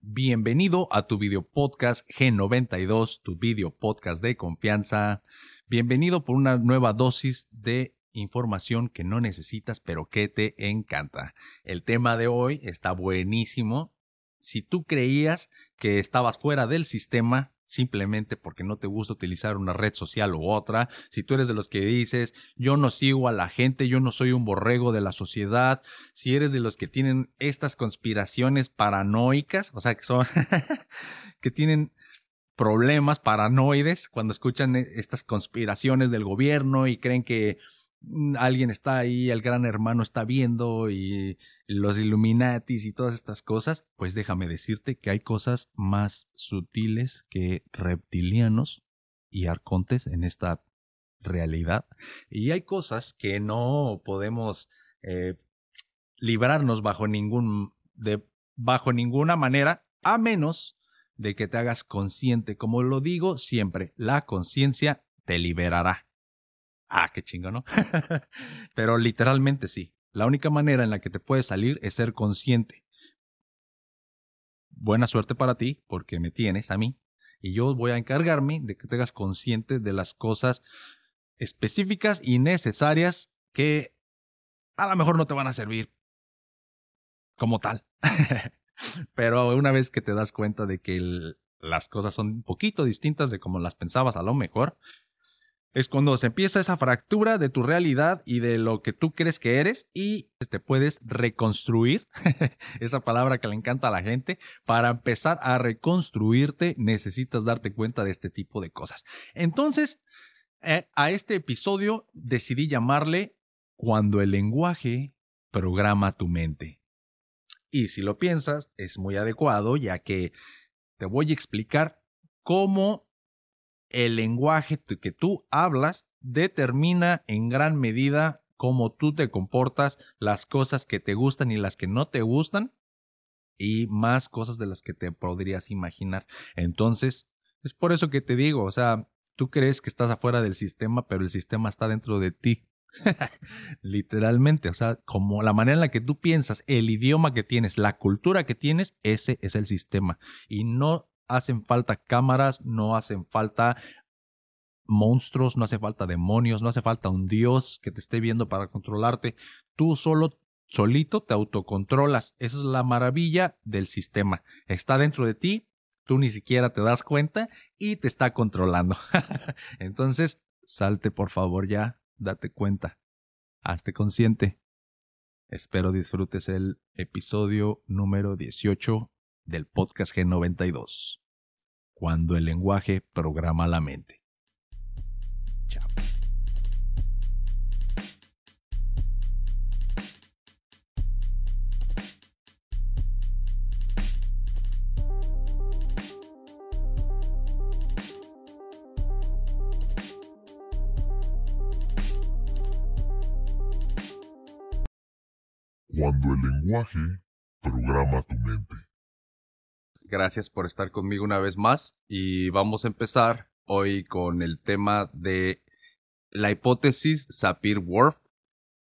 Bienvenido a tu video podcast G92, tu video podcast de confianza. Bienvenido por una nueva dosis de información que no necesitas pero que te encanta. El tema de hoy está buenísimo. Si tú creías que estabas fuera del sistema, simplemente porque no te gusta utilizar una red social u otra, si tú eres de los que dices, yo no sigo a la gente, yo no soy un borrego de la sociedad, si eres de los que tienen estas conspiraciones paranoicas, o sea, que son, que tienen problemas paranoides cuando escuchan e, estas conspiraciones del gobierno y creen que alguien está ahí, el gran hermano está viendo y los Illuminatis y todas estas cosas, pues déjame decirte que hay cosas más sutiles que reptilianos y arcontes en esta realidad. Y hay cosas que no podemos eh, librarnos bajo ningún de bajo ninguna manera, a menos de que te hagas consciente. Como lo digo siempre, la conciencia te liberará. Ah, qué chingo, ¿no? Pero literalmente sí. La única manera en la que te puedes salir es ser consciente. Buena suerte para ti, porque me tienes a mí. Y yo voy a encargarme de que te hagas consciente de las cosas específicas y necesarias que a lo mejor no te van a servir como tal. Pero una vez que te das cuenta de que las cosas son un poquito distintas de como las pensabas a lo mejor, es cuando se empieza esa fractura de tu realidad y de lo que tú crees que eres y te puedes reconstruir, esa palabra que le encanta a la gente, para empezar a reconstruirte necesitas darte cuenta de este tipo de cosas. Entonces, eh, a este episodio decidí llamarle Cuando el lenguaje programa tu mente. Y si lo piensas, es muy adecuado ya que te voy a explicar cómo el lenguaje que tú hablas determina en gran medida cómo tú te comportas, las cosas que te gustan y las que no te gustan, y más cosas de las que te podrías imaginar. Entonces, es por eso que te digo, o sea, tú crees que estás afuera del sistema, pero el sistema está dentro de ti. Literalmente, o sea, como la manera en la que tú piensas, el idioma que tienes, la cultura que tienes, ese es el sistema. Y no hacen falta cámaras, no hacen falta monstruos, no hace falta demonios, no hace falta un dios que te esté viendo para controlarte. Tú solo, solito te autocontrolas. Esa es la maravilla del sistema. Está dentro de ti, tú ni siquiera te das cuenta y te está controlando. Entonces, salte por favor ya, date cuenta. Hazte consciente. Espero disfrutes el episodio número 18 del podcast G92. Cuando el lenguaje programa la mente. Chao. Cuando el lenguaje programa tu mente. Gracias por estar conmigo una vez más y vamos a empezar hoy con el tema de la hipótesis Sapir-Whorf.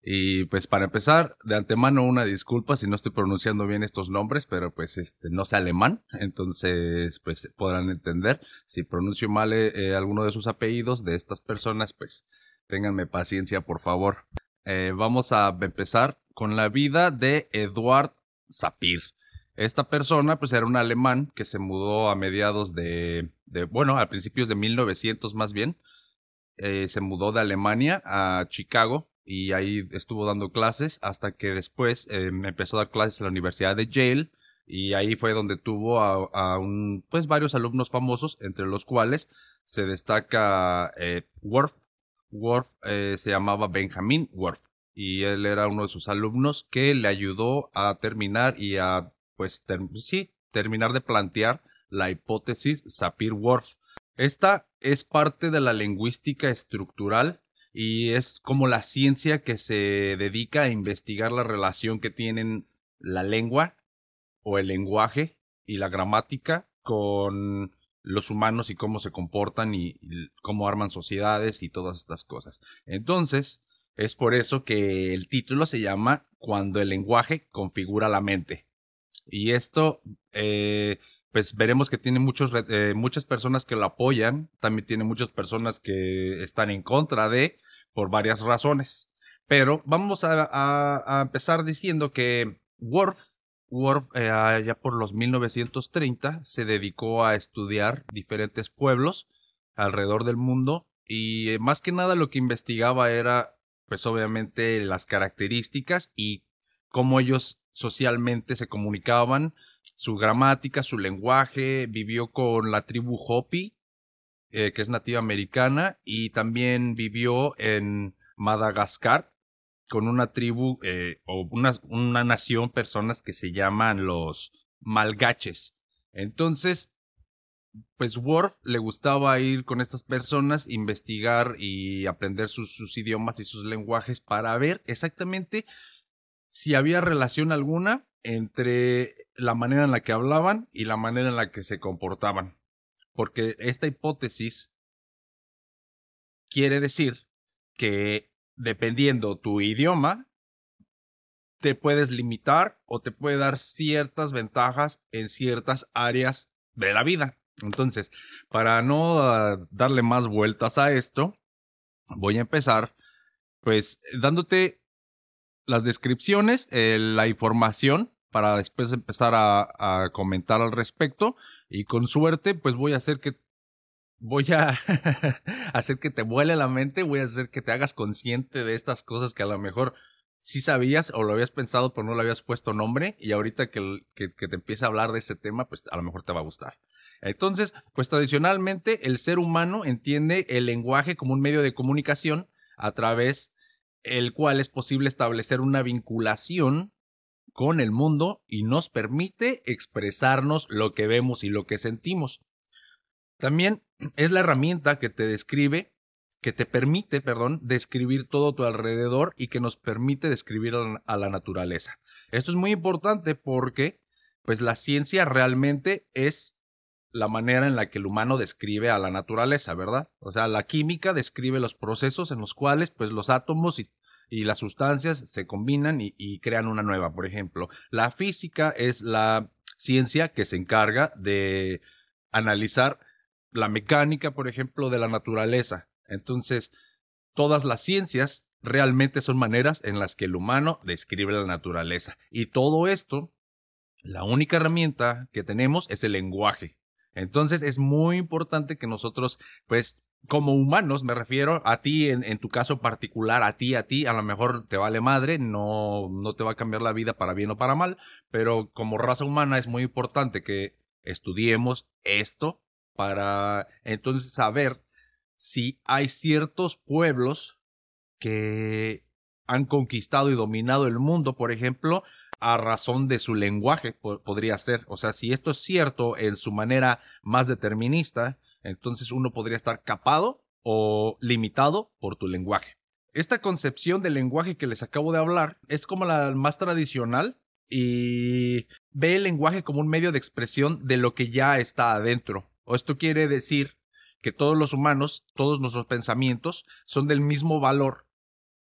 Y pues para empezar, de antemano una disculpa si no estoy pronunciando bien estos nombres, pero pues este no sé alemán, entonces pues podrán entender. Si pronuncio mal eh, eh, alguno de sus apellidos de estas personas, pues ténganme paciencia por favor. Eh, vamos a empezar con la vida de Eduard Sapir. Esta persona, pues era un alemán que se mudó a mediados de, bueno, a principios de 1900 más bien. Eh, se mudó de Alemania a Chicago y ahí estuvo dando clases hasta que después em, empezó a dar clases en la Universidad de Yale y ahí fue donde tuvo a, un, pues varios alumnos famosos, entre los cuales se destaca eh, Worf. Worf eh, se llamaba Benjamin Worf y él era uno de sus alumnos que le ayudó a terminar y a pues sí, terminar de plantear la hipótesis Sapir-Whorf. Esta es parte de la lingüística estructural y es como la ciencia que se dedica a investigar la relación que tienen la lengua o el lenguaje y la gramática con los humanos y cómo se comportan y, y, cómo arman sociedades y todas estas cosas. Entonces, es por eso que el título se llama Cuando el lenguaje configura la mente. Y esto, eh, pues veremos que tiene muchos, eh, muchas personas que lo apoyan, también tiene muchas personas que están en contra de, por varias razones. Pero vamos a, empezar diciendo que Worf, Worf eh, ya por los 1930, se dedicó a estudiar diferentes pueblos alrededor del mundo y más que nada lo que investigaba era, pues obviamente, las características y cómo ellos socialmente se comunicaban, su gramática, su lenguaje, vivió con la tribu Hopi, eh, que es nativa americana, y también vivió en Madagascar con una tribu eh, o una, una nación, personas que se llaman los malgaches. Entonces, pues Worf le gustaba ir con estas personas, investigar y aprender sus, sus, idiomas y sus lenguajes para ver exactamente si había relación alguna entre la manera en la que hablaban y la manera en la que se comportaban. Porque esta hipótesis quiere decir que dependiendo tu idioma, te puedes limitar o te puede dar ciertas ventajas en ciertas áreas de la vida. Entonces, para no ah, darle más vueltas a esto, voy a empezar pues dándote las descripciones, eh, la información para después empezar a, comentar al respecto y con suerte pues voy a hacer que voy a hacer que te vuele la mente, voy a hacer que te hagas consciente de estas cosas que a lo mejor sí sabías o lo habías pensado pero no le habías puesto nombre y ahorita que, que, te empiece a hablar de ese tema pues a lo mejor te va a gustar. Entonces, pues tradicionalmente el ser humano entiende el lenguaje como un medio de comunicación a través el cual es posible establecer una vinculación con el mundo y nos permite expresarnos lo que vemos y lo que sentimos. También es la herramienta que te describe, que te permite, perdón, describir todo tu alrededor y que nos permite describir a la naturaleza. Esto es muy importante porque, pues la ciencia realmente es la manera en la que el humano describe a la naturaleza, ¿verdad? O sea, la química describe los procesos en los cuales pues los átomos y, las sustancias se combinan y, y, crean una nueva, por ejemplo. La física es la ciencia que se encarga de analizar la mecánica, por ejemplo, de la naturaleza. Entonces, todas las ciencias realmente son maneras en las que el humano describe la naturaleza. Y todo esto, la única herramienta que tenemos es el lenguaje. Entonces es muy importante que nosotros, pues, como humanos, me refiero a ti en, tu caso particular, a ti, a ti, a lo mejor te vale madre, no, no te va a cambiar la vida para bien o para mal, pero como raza humana es muy importante que estudiemos esto para entonces saber si hay ciertos pueblos que han conquistado y dominado el mundo, por ejemplo, a razón de su lenguaje, podría ser. O sea, si esto es cierto en su manera más determinista, entonces uno podría estar capado o limitado por tu lenguaje. Esta concepción del lenguaje que les acabo de hablar es como la más tradicional y ve el lenguaje como un medio de expresión de lo que ya está adentro. O esto quiere decir que todos los humanos, todos nuestros pensamientos son del mismo valor,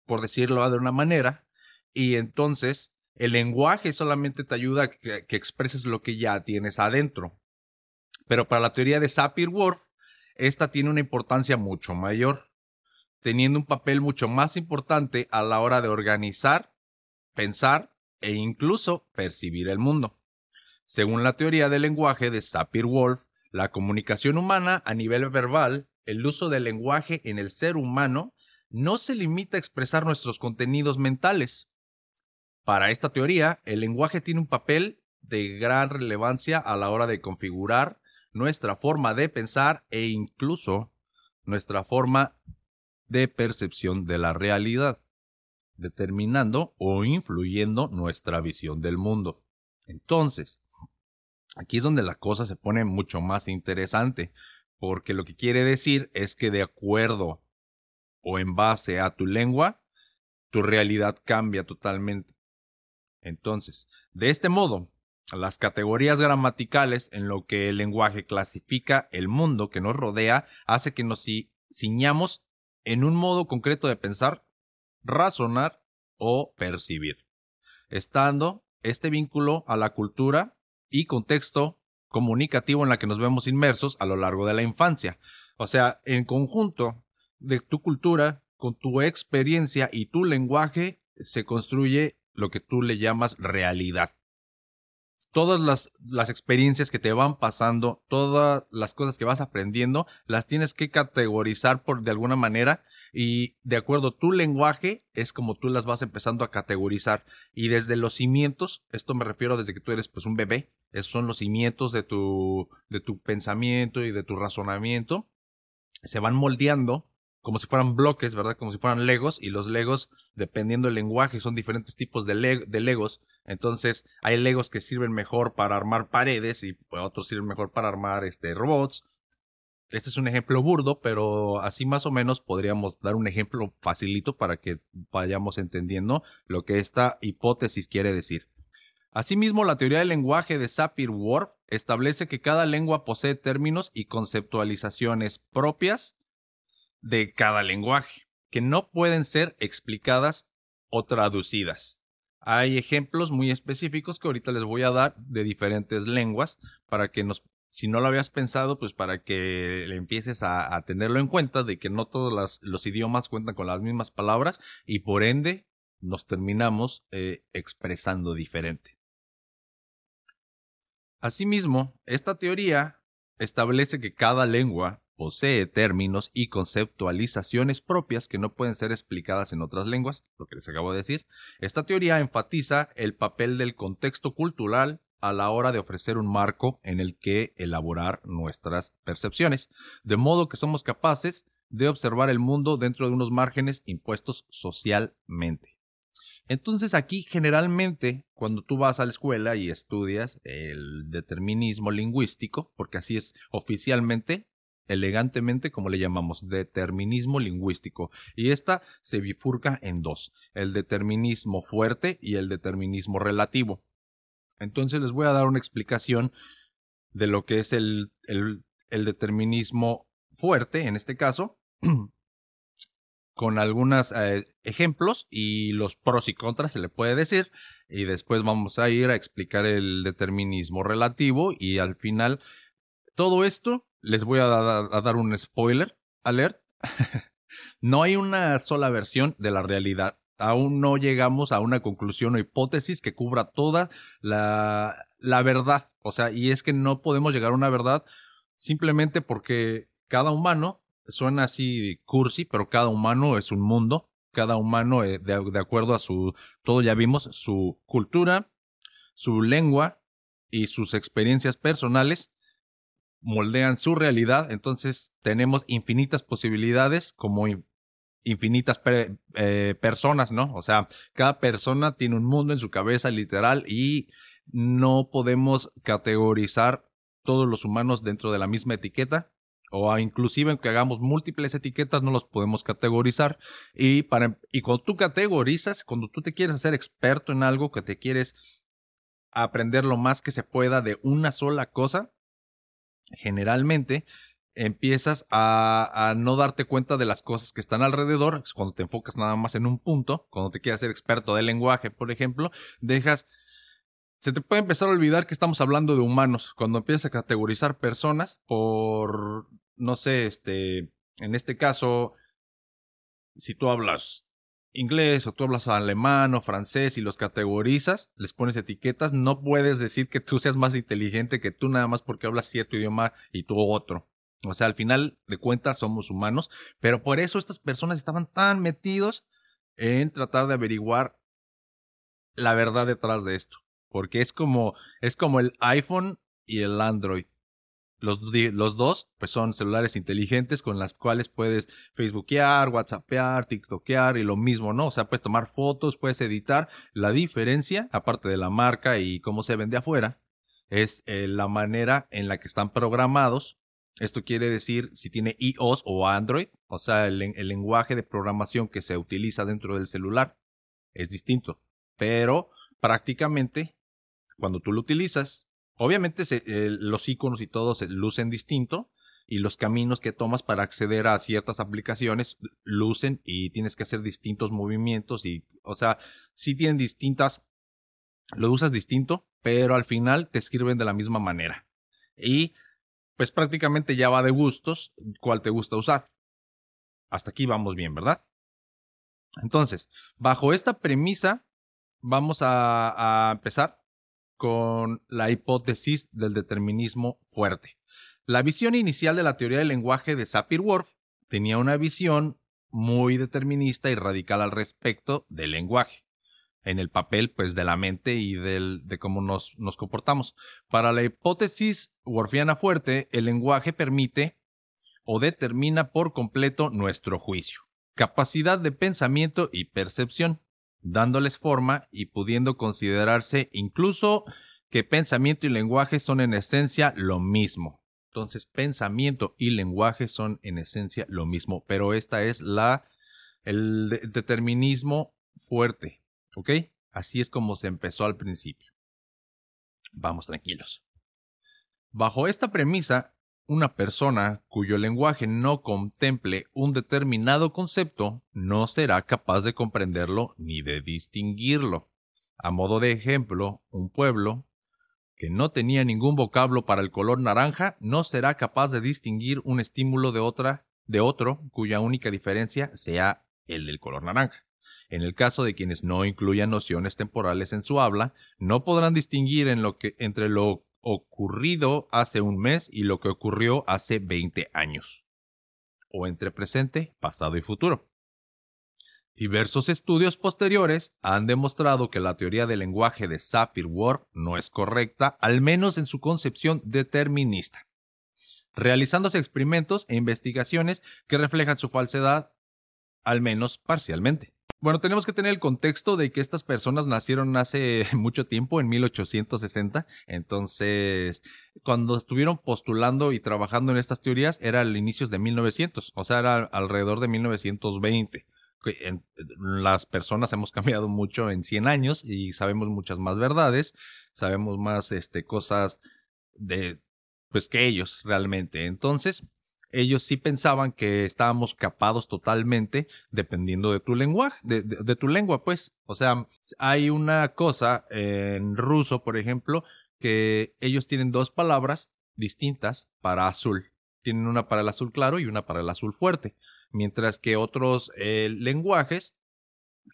por decirlo de una manera, y entonces el lenguaje solamente te ayuda a que, expreses lo que ya tienes adentro. Pero para la teoría de Sapir-Whorf, esta tiene una importancia mucho mayor, teniendo un papel mucho más importante a la hora de organizar, pensar e incluso percibir el mundo. Según la teoría del lenguaje de Sapir-Whorf, la comunicación humana a nivel verbal, el uso del lenguaje en el ser humano, no se limita a expresar nuestros contenidos mentales, para esta teoría, el lenguaje tiene un papel de gran relevancia a la hora de configurar nuestra forma de pensar e incluso nuestra forma de percepción de la realidad, determinando o influyendo nuestra visión del mundo. Entonces, aquí es donde la cosa se pone mucho más interesante, porque lo que quiere decir es que de acuerdo o en base a tu lengua, tu realidad cambia totalmente. Entonces, de este modo, las categorías gramaticales en lo que el lenguaje clasifica el mundo que nos rodea hace que nos ciñamos en un modo concreto de pensar, razonar o percibir, estando este vínculo a la cultura y contexto comunicativo en la que nos vemos inmersos a lo largo de la infancia. O sea, en conjunto de tu cultura, con tu experiencia y tu lenguaje, se construye lo que tú le llamas realidad. Todas las, las, experiencias que te van pasando, todas las cosas que vas aprendiendo, las tienes que categorizar por de alguna manera y de acuerdo a tu lenguaje es como tú las vas empezando a categorizar y desde los cimientos, esto me refiero desde que tú eres pues un bebé, esos son los cimientos de tu de tu pensamiento y de tu razonamiento, se van moldeando como si fueran bloques, ¿verdad? Como si fueran legos y los legos, dependiendo del lenguaje, son diferentes tipos de, legos. Entonces, hay legos que sirven mejor para armar paredes y otros sirven mejor para armar este, robots. Este es un ejemplo burdo, pero así más o menos podríamos dar un ejemplo facilito para que vayamos entendiendo lo que esta hipótesis quiere decir. Asimismo, la teoría del lenguaje de Sapir-Whorf establece que cada lengua posee términos y conceptualizaciones propias de cada lenguaje, que no pueden ser explicadas o traducidas. Hay ejemplos muy específicos que ahorita les voy a dar de diferentes lenguas para que nos si no lo habías pensado, pues para que empieces a, tenerlo en cuenta de que no todos los idiomas cuentan con las mismas palabras y por ende nos terminamos eh, expresando diferente. Asimismo, esta teoría establece que cada lengua posee términos y conceptualizaciones propias que no pueden ser explicadas en otras lenguas, lo que les acabo de decir. Esta teoría enfatiza el papel del contexto cultural a la hora de ofrecer un marco en el que elaborar nuestras percepciones, de modo que somos capaces de observar el mundo dentro de unos márgenes impuestos socialmente. Entonces aquí generalmente cuando tú vas a la escuela y estudias el determinismo lingüístico, porque así es oficialmente, elegantemente como le llamamos, determinismo lingüístico, y esta se bifurca en dos, el determinismo fuerte y el determinismo relativo. Entonces les voy a dar una explicación de lo que es el, el, determinismo fuerte, en este caso, con algunos eh, ejemplos y los pros y contras se le puede decir. Y después vamos a ir a explicar el determinismo relativo y al final todo esto les voy a, dar un spoiler alert. no hay una sola versión de la realidad aún no llegamos a una conclusión o hipótesis que cubra toda la, la verdad. O sea, y es que no podemos llegar a una verdad simplemente porque cada humano, suena así cursi, pero cada humano es un mundo, cada humano eh, de, de, acuerdo a su, todo ya vimos, su cultura, su lengua y sus experiencias personales moldean su realidad, entonces tenemos infinitas posibilidades como infinitas eh, personas, ¿no? O sea, cada persona tiene un mundo en su cabeza literal y no podemos categorizar todos los humanos dentro de la misma etiqueta o inclusive aunque hagamos múltiples etiquetas no los podemos categorizar y para y cuando tú categorizas, cuando tú te quieres hacer experto en algo que te quieres aprender lo más que se pueda de una sola cosa, generalmente empiezas a, no darte cuenta de las cosas que están alrededor, cuando te enfocas nada más en un punto, cuando te quieres ser experto del lenguaje, por ejemplo, dejas, se te puede empezar a olvidar que estamos hablando de humanos, cuando empiezas a categorizar personas por, no sé, este, en este caso, si tú hablas inglés o tú hablas alemán o francés y los categorizas, les pones etiquetas, no puedes decir que tú seas más inteligente que tú nada más porque hablas cierto idioma y tú otro. O sea, al final de cuentas somos humanos, pero por eso estas personas estaban tan metidos en tratar de averiguar la verdad detrás de esto. Porque es como, es como el iPhone y el Android. Los, dos, pues son celulares inteligentes con las cuales puedes Facebookear, WhatsAppear, TikTokear y lo mismo, ¿no? O sea, puedes tomar fotos, puedes editar. La diferencia, aparte de la marca y cómo se vende afuera, es eh, la manera en la que están programados esto quiere decir si tiene iOS o Android, o sea, el, lenguaje de programación que se utiliza dentro del celular es distinto. Pero prácticamente, cuando tú lo utilizas, obviamente los iconos y todo se lucen distinto y los caminos que tomas para acceder a ciertas aplicaciones lucen y tienes que hacer distintos movimientos y, o sea, sí tienen distintas lo usas distinto, pero al final te escriben de la misma manera. Y pues prácticamente ya va de gustos cuál te gusta usar. Hasta aquí vamos bien, ¿verdad? Entonces, bajo esta premisa, vamos a, a empezar con la hipótesis del determinismo fuerte. La visión inicial de la teoría del lenguaje de Sapir-Whorf tenía una visión muy determinista y radical al respecto del lenguaje, en el papel pues de la mente y del, de cómo nos, nos comportamos. Para la hipótesis worfiana fuerte, el lenguaje permite o determina por completo nuestro juicio, capacidad de pensamiento y percepción, dándoles forma y pudiendo considerarse incluso que pensamiento y lenguaje son en esencia lo mismo. Entonces, pensamiento y lenguaje son en esencia lo mismo, pero esta es la el determinismo fuerte, ¿ok? Así es como se empezó al principio. Vamos tranquilos. Bajo esta premisa, una persona cuyo lenguaje no contemple un determinado concepto no será capaz de comprenderlo ni de distinguirlo. A modo de ejemplo, un pueblo que no tenía ningún vocablo para el color naranja, no será capaz de distinguir un estímulo de otra de otro cuya única diferencia sea el del color naranja. En el caso de quienes no incluyan nociones temporales en su habla, no podrán distinguir en lo que, entre lo ocurrido hace un mes y lo que ocurrió hace 20 años, o entre presente, pasado y futuro. Diversos estudios posteriores han demostrado que la teoría del lenguaje de Sapir-Whorf no es correcta, al menos en su concepción determinista, realizándose experimentos e investigaciones que reflejan su falsedad, al menos parcialmente. Bueno, tenemos que tener el contexto de que estas personas nacieron hace mucho tiempo, en 1860. Entonces, cuando estuvieron postulando y trabajando en estas teorías, era al inicios de 1900, o sea, era alrededor de 1920 las personas hemos cambiado mucho en 100 años y sabemos muchas más verdades, sabemos más este, cosas de, pues que ellos realmente. Entonces, ellos sí pensaban que estábamos capados totalmente dependiendo de tu lenguaje, de, tu lengua, pues. O sea, hay una cosa en ruso, por ejemplo, que ellos tienen dos palabras distintas para azul tienen una para el azul claro y una para el azul fuerte, mientras que otros eh, lenguajes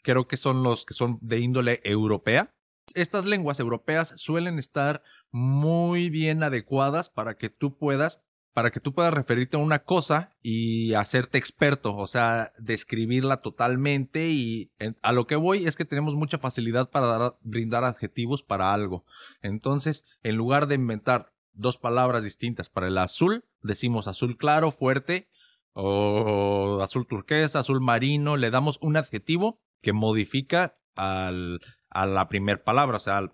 creo que son los que son de índole europea. Estas lenguas europeas suelen estar muy bien adecuadas para que tú puedas para que tú puedas referirte a una cosa y hacerte experto, o sea, describirla totalmente y a lo que voy es que tenemos mucha facilidad para brindar adjetivos para algo. Entonces, en lugar de inventar dos palabras distintas. Para el azul decimos azul claro, fuerte, o azul turquesa, azul marino. Le damos un adjetivo que modifica al, a la primera palabra, o sea, al,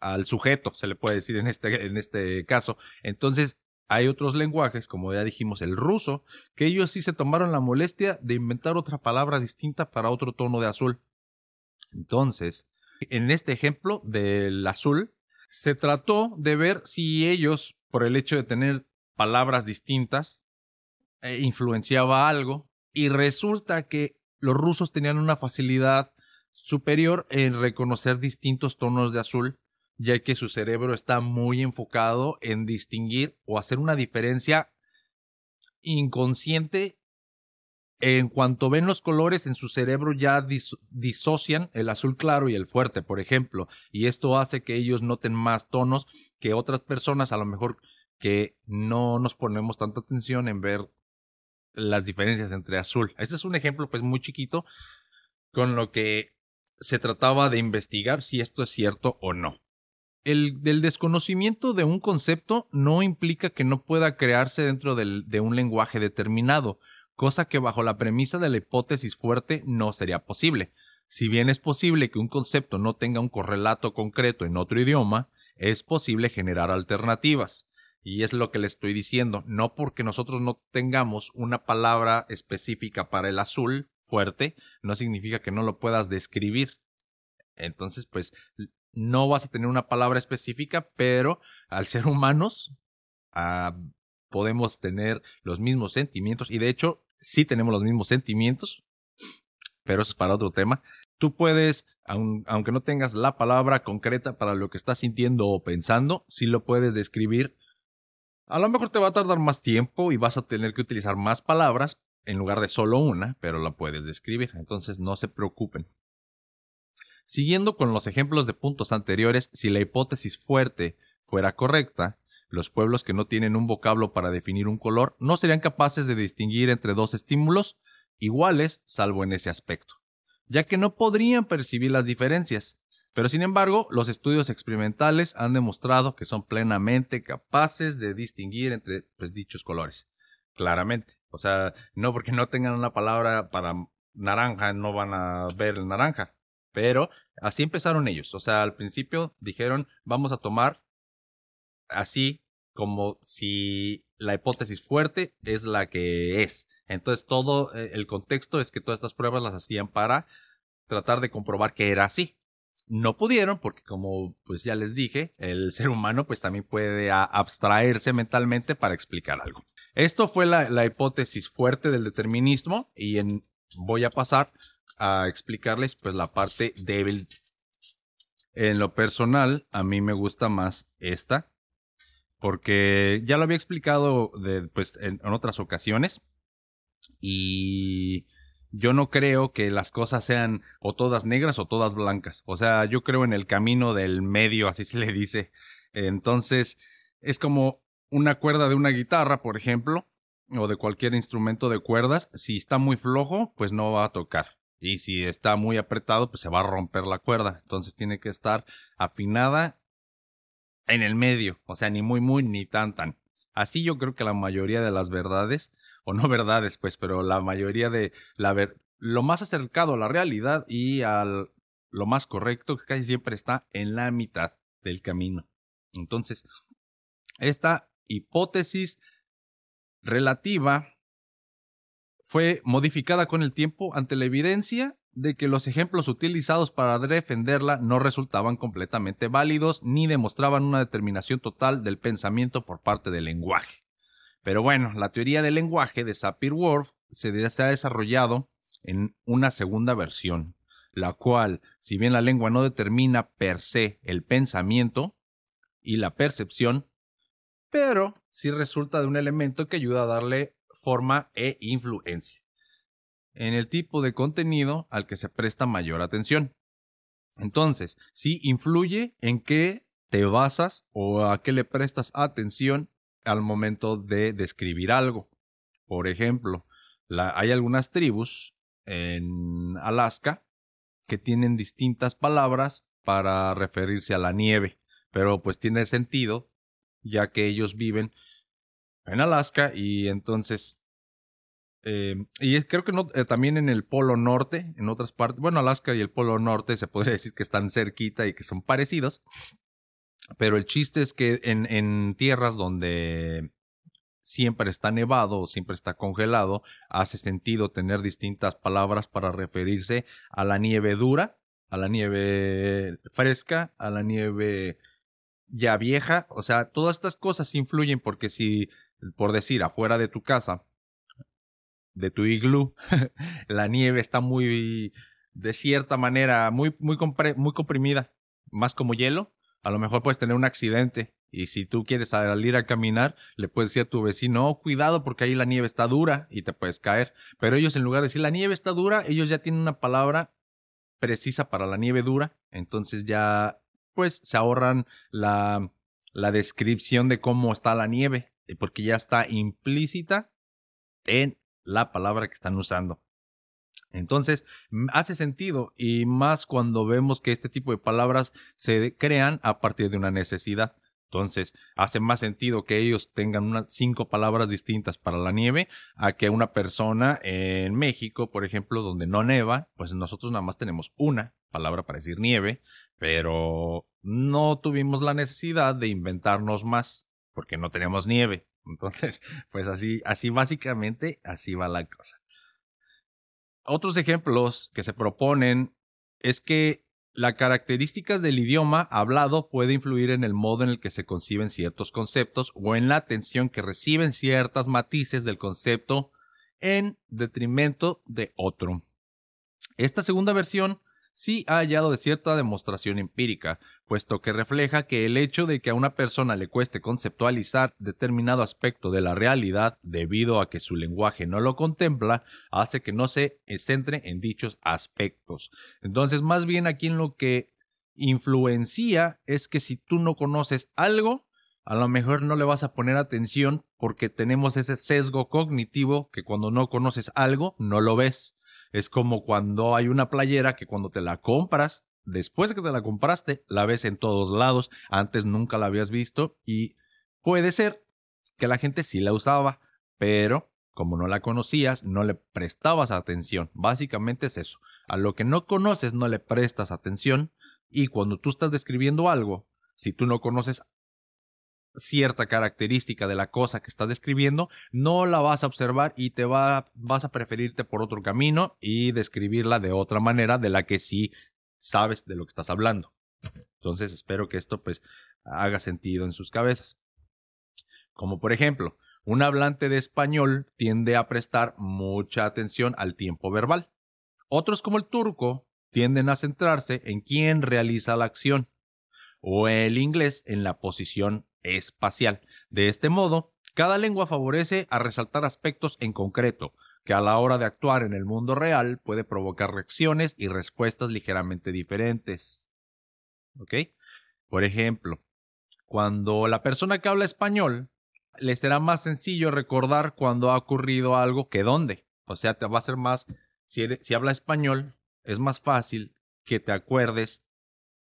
al, sujeto, se le puede decir en este, en este caso. Entonces, hay otros lenguajes, como ya dijimos, el ruso, que ellos sí se tomaron la molestia de inventar otra palabra distinta para otro tono de azul. Entonces, en este ejemplo del azul, se trató de ver si ellos, por el hecho de tener palabras distintas, eh, influenciaba algo, y resulta que los rusos tenían una facilidad superior en reconocer distintos tonos de azul, ya que su cerebro está muy enfocado en distinguir o hacer una diferencia inconsciente en cuanto ven los colores en su cerebro ya disocian el azul claro y el fuerte, por ejemplo, y esto hace que ellos noten más tonos que otras personas, a lo mejor que no nos ponemos tanta atención en ver las diferencias entre azul. Este es un ejemplo pues muy chiquito con lo que se trataba de investigar si esto es cierto o no. El desconocimiento de un concepto no implica que no pueda crearse dentro del, de un lenguaje determinado cosa que bajo la premisa de la hipótesis fuerte no sería posible. Si bien es posible que un concepto no tenga un correlato concreto en otro idioma, es posible generar alternativas. Y es lo que le estoy diciendo, no porque nosotros no tengamos una palabra específica para el azul fuerte, no significa que no lo puedas describir. Entonces, pues no vas a tener una palabra específica, pero al ser humanos ah, podemos tener los mismos sentimientos y de hecho sí tenemos los mismos sentimientos, pero eso es para otro tema. Tú puedes, aunque no tengas la palabra concreta para lo que estás sintiendo o pensando, sí lo puedes describir. A lo mejor te va a tardar más tiempo y vas a tener que utilizar más palabras en lugar de solo una, pero la puedes describir. Entonces no se preocupen. Siguiendo con los ejemplos de puntos anteriores, si la hipótesis fuerte fuera correcta, los pueblos que no tienen un vocablo para definir un color no serían capaces de distinguir entre dos estímulos iguales salvo en ese aspecto ya que no podrían percibir las diferencias. Pero sin embargo, los estudios experimentales han demostrado que son plenamente capaces de distinguir entre pues, dichos colores. Claramente. O sea, no porque no tengan una palabra para naranja, no van a ver el naranja. Pero así empezaron ellos. O sea, al principio dijeron, vamos a tomar así como si la hipótesis fuerte es la que es. Entonces todo eh, el contexto es que todas estas pruebas las hacían para tratar de comprobar que era así. No pudieron porque como pues ya les dije, el ser humano pues también puede abstraerse mentalmente para explicar algo. Esto fue la, hipótesis fuerte del determinismo y en, voy a pasar a explicarles pues la parte débil. En lo personal, a mí me gusta más esta porque ya lo había explicado pues, en otras ocasiones y yo no creo que las cosas sean o todas negras o todas blancas. O sea, yo creo en el camino del medio, así se le dice. Entonces, es como una cuerda de una guitarra, por ejemplo, o de cualquier instrumento de cuerdas. Si está muy flojo, pues no va a tocar. Y si está muy apretado, pues se va a romper la cuerda. Entonces tiene que estar afinada en el medio. O sea, ni muy, muy, ni tan, tan. Así yo creo que la mayoría de las verdades o no verdades, pues, pero la mayoría de la ver lo más acercado a la realidad y al lo más correcto que casi siempre está en la mitad del camino. Entonces, esta hipótesis relativa fue modificada con el tiempo ante la evidencia de que los ejemplos utilizados para defenderla no resultaban completamente válidos ni demostraban una determinación total del pensamiento por parte del lenguaje. Pero bueno, la teoría del lenguaje de Sapir-Whorf se, ha desarrollado en una segunda versión, la cual, si bien la lengua no determina per se el pensamiento y la percepción, pero sí resulta de un elemento que ayuda a darle forma e influencia en el tipo de contenido al que se presta mayor atención. Entonces, sí influye en qué te basas o a qué le prestas atención al momento de describir algo. Por ejemplo, hay algunas tribus en Alaska que tienen distintas palabras para referirse a la nieve, pero pues tiene sentido ya que ellos viven en Alaska y entonces eh, y creo que eh, también en el Polo Norte, en otras partes, bueno, Alaska y el Polo Norte se podría decir que están cerquita y que son parecidos, pero el chiste es que en, en tierras donde siempre está nevado o siempre está congelado, hace sentido tener distintas palabras para referirse a la nieve dura, a la nieve fresca, a la nieve ya vieja. O sea, todas estas cosas influyen porque si, por decir, afuera de tu casa, de tu iglú, la nieve está muy, de cierta manera, muy, muy, muy comprimida, más como hielo, a lo mejor puedes tener un accidente y si tú quieres salir a caminar, le puedes decir a tu vecino, oh, cuidado porque ahí la nieve está dura y te puedes caer. Pero ellos en lugar de decir la nieve está dura, ellos ya tienen una palabra precisa para la nieve dura, entonces ya pues se ahorran la, la descripción de cómo está la nieve, porque ya está implícita en la palabra que están usando. Entonces, hace sentido y más cuando vemos que este tipo de palabras se crean a partir de una necesidad. Entonces, hace más sentido que ellos tengan unas cinco palabras distintas para la nieve a que una persona en México, por ejemplo, donde no neva, pues nosotros nada más tenemos una palabra para decir nieve, pero no tuvimos la necesidad de inventarnos más porque no tenemos nieve. Entonces, pues así, así básicamente, así va la cosa. Otros ejemplos que se proponen es que las características del idioma hablado puede influir en el modo en el que se conciben ciertos conceptos o en la atención que reciben ciertas matices del concepto en detrimento de otro. Esta segunda versión sí ha hallado de cierta demostración empírica, puesto que refleja que el hecho de que a una persona le cueste conceptualizar determinado aspecto de la realidad debido a que su lenguaje no lo contempla, hace que no se centre en dichos aspectos. Entonces, más bien aquí en lo que influencia es que si tú no conoces algo, a lo mejor no le vas a poner atención porque tenemos ese sesgo cognitivo que cuando no conoces algo, no lo ves. Es como cuando hay una playera que cuando te la compras, después de que te la compraste, la ves en todos lados, antes nunca la habías visto y puede ser que la gente sí la usaba, pero como no la conocías, no le prestabas atención. Básicamente es eso. A lo que no conoces no le prestas atención y cuando tú estás describiendo algo, si tú no conoces cierta característica de la cosa que estás describiendo, no la vas a observar y te va, vas a preferirte por otro camino y describirla de otra manera de la que sí sabes de lo que estás hablando. Entonces espero que esto pues haga sentido en sus cabezas. Como por ejemplo, un hablante de español tiende a prestar mucha atención al tiempo verbal. Otros como el turco tienden a centrarse en quién realiza la acción o el inglés en la posición espacial. De este modo, cada lengua favorece a resaltar aspectos en concreto, que a la hora de actuar en el mundo real puede provocar reacciones y respuestas ligeramente diferentes. ¿Ok? Por ejemplo, cuando la persona que habla español le será más sencillo recordar cuando ha ocurrido algo que dónde. O sea, te va a ser más, si, si habla español, es más fácil que te acuerdes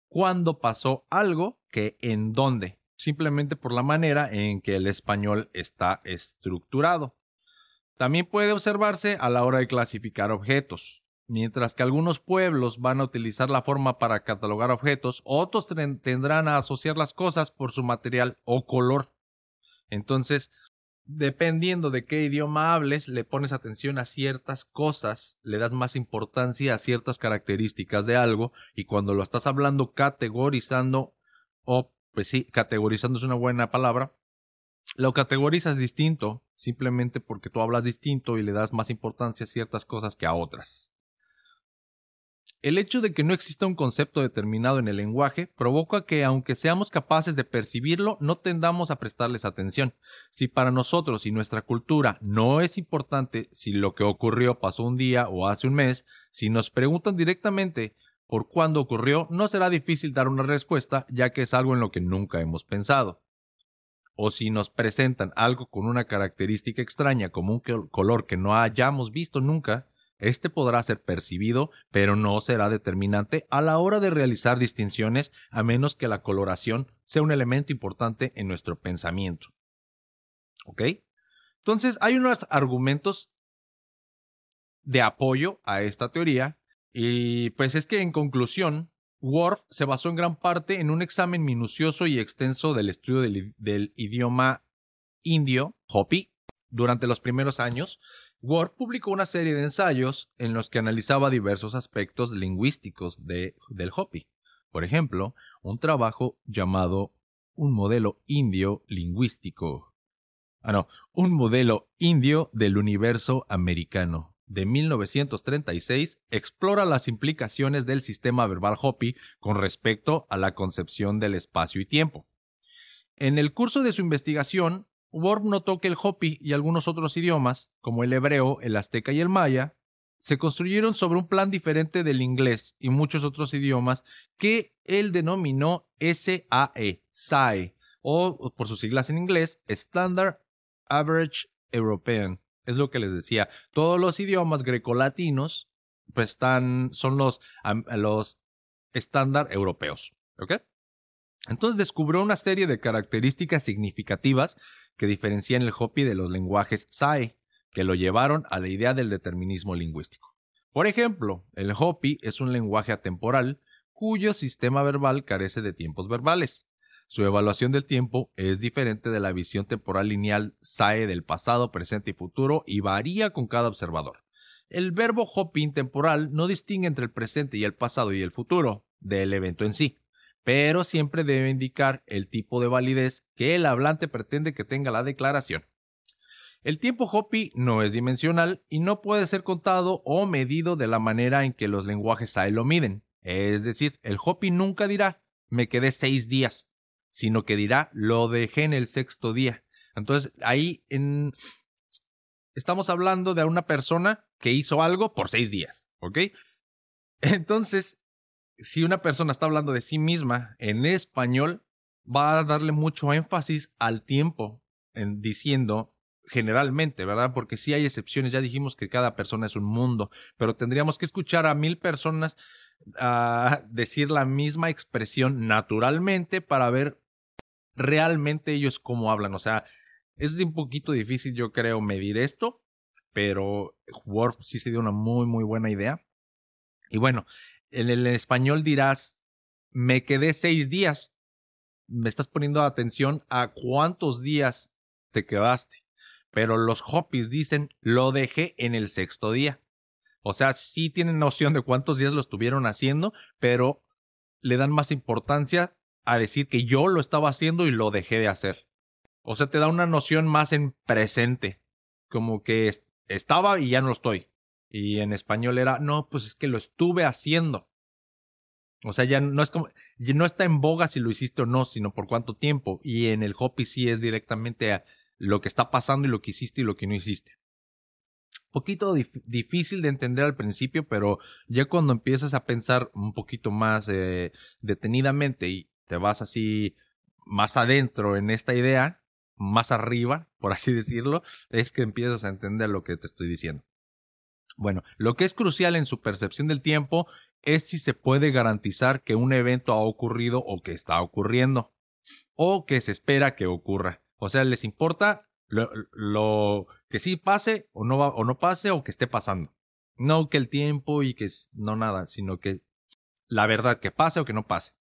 cuándo pasó algo que en dónde simplemente por la manera en que el español está estructurado. También puede observarse a la hora de clasificar objetos. Mientras que algunos pueblos van a utilizar la forma para catalogar objetos, otros tendrán a asociar las cosas por su material o color. Entonces, dependiendo de qué idioma hables, le pones atención a ciertas cosas, le das más importancia a ciertas características de algo, y cuando lo estás hablando categorizando o pues sí, categorizando es una buena palabra, lo categorizas distinto simplemente porque tú hablas distinto y le das más importancia a ciertas cosas que a otras. El hecho de que no exista un concepto determinado en el lenguaje provoca que, aunque seamos capaces de percibirlo, no tendamos a prestarles atención. Si para nosotros y nuestra cultura no es importante si lo que ocurrió pasó un día o hace un mes, si nos preguntan directamente por cuándo ocurrió, no será difícil dar una respuesta, ya que es algo en lo que nunca hemos pensado. O si nos presentan algo con una característica extraña como un color que no hayamos visto nunca, este podrá ser percibido, pero no será determinante a la hora de realizar distinciones a menos que la coloración sea un elemento importante en nuestro pensamiento. ¿Ok? Entonces, hay unos argumentos de apoyo a esta teoría y pues es que en conclusión, Worf se basó en gran parte en un examen minucioso y extenso del estudio del, idioma indio, Hopi. Durante los primeros años, Worf publicó una serie de ensayos en los que analizaba diversos aspectos lingüísticos de, del Hopi. Por ejemplo, un trabajo llamado Un modelo indio lingüístico. Ah, no, un modelo indio del universo americano de 1936 explora las implicaciones del sistema verbal Hopi con respecto a la concepción del espacio y tiempo. En el curso de su investigación, Worf notó que el Hopi y algunos otros idiomas, como el hebreo, el azteca y el maya, se construyeron sobre un plan diferente del inglés y muchos otros idiomas que él denominó SAE, SAE, o por sus siglas en inglés, Standard Average European, es lo que les decía. Todos los idiomas grecolatinos pues están, son los, los estándar europeos. ¿Ok? Entonces descubrió una serie de características significativas que diferencian el Hopi de los lenguajes SAE, que lo llevaron a la idea del determinismo lingüístico. Por ejemplo, el Hopi es un lenguaje atemporal cuyo sistema verbal carece de tiempos verbales. Su evaluación del tiempo es diferente de la visión temporal lineal SAE del pasado, presente y futuro y varía con cada observador. El verbo hopping temporal no distingue entre el presente y el pasado y el futuro del evento en sí, pero siempre debe indicar el tipo de validez que el hablante pretende que tenga la declaración. El tiempo Hopi no es dimensional y no puede ser contado o medido de la manera en que los lenguajes SAE lo miden. Es decir, el Hopi nunca dirá me quedé seis días, sino que dirá lo dejé en el sexto día. Entonces, ahí en... estamos hablando de una persona que hizo algo por seis días, ¿ok? Entonces, si una persona está hablando de sí misma en español, va a darle mucho énfasis al tiempo, en diciendo generalmente, ¿verdad? Porque sí hay excepciones, ya dijimos que cada persona es un mundo, pero tendríamos que escuchar a mil personas uh, decir la misma expresión naturalmente para ver realmente ellos cómo hablan. O sea, es un poquito difícil, yo creo, medir esto, pero Worf sí se dio una muy, muy buena idea. Y bueno, en el español dirás, me quedé seis días. Me estás poniendo atención a cuántos días te quedaste pero los Hopis dicen lo dejé en el sexto día. O sea, sí tienen noción de cuántos días lo estuvieron haciendo, pero le dan más importancia a decir que yo lo estaba haciendo y lo dejé de hacer. O sea, te da una noción más en presente, como que estaba y ya no lo estoy. Y en español era, no, pues es que lo estuve haciendo. O sea, ya no es como, no está en boga si lo hiciste o no, sino por cuánto tiempo. Y en el Hopi sí es directamente a, lo que está pasando y lo que hiciste y lo que no hiciste. Poquito difícil de entender al principio, pero ya cuando empiezas a pensar un poquito más eh, detenidamente y te vas así más adentro en esta idea, más arriba, por así decirlo, es que empiezas a entender lo que te estoy diciendo. Bueno, lo que es crucial en su percepción del tiempo es si se puede garantizar que un evento ha ocurrido o que está ocurriendo, o que se espera que ocurra. O sea, les importa lo, que sí pase o no, o no pase o que esté pasando. No que el tiempo y que no nada, sino que la verdad que pase o que no pase.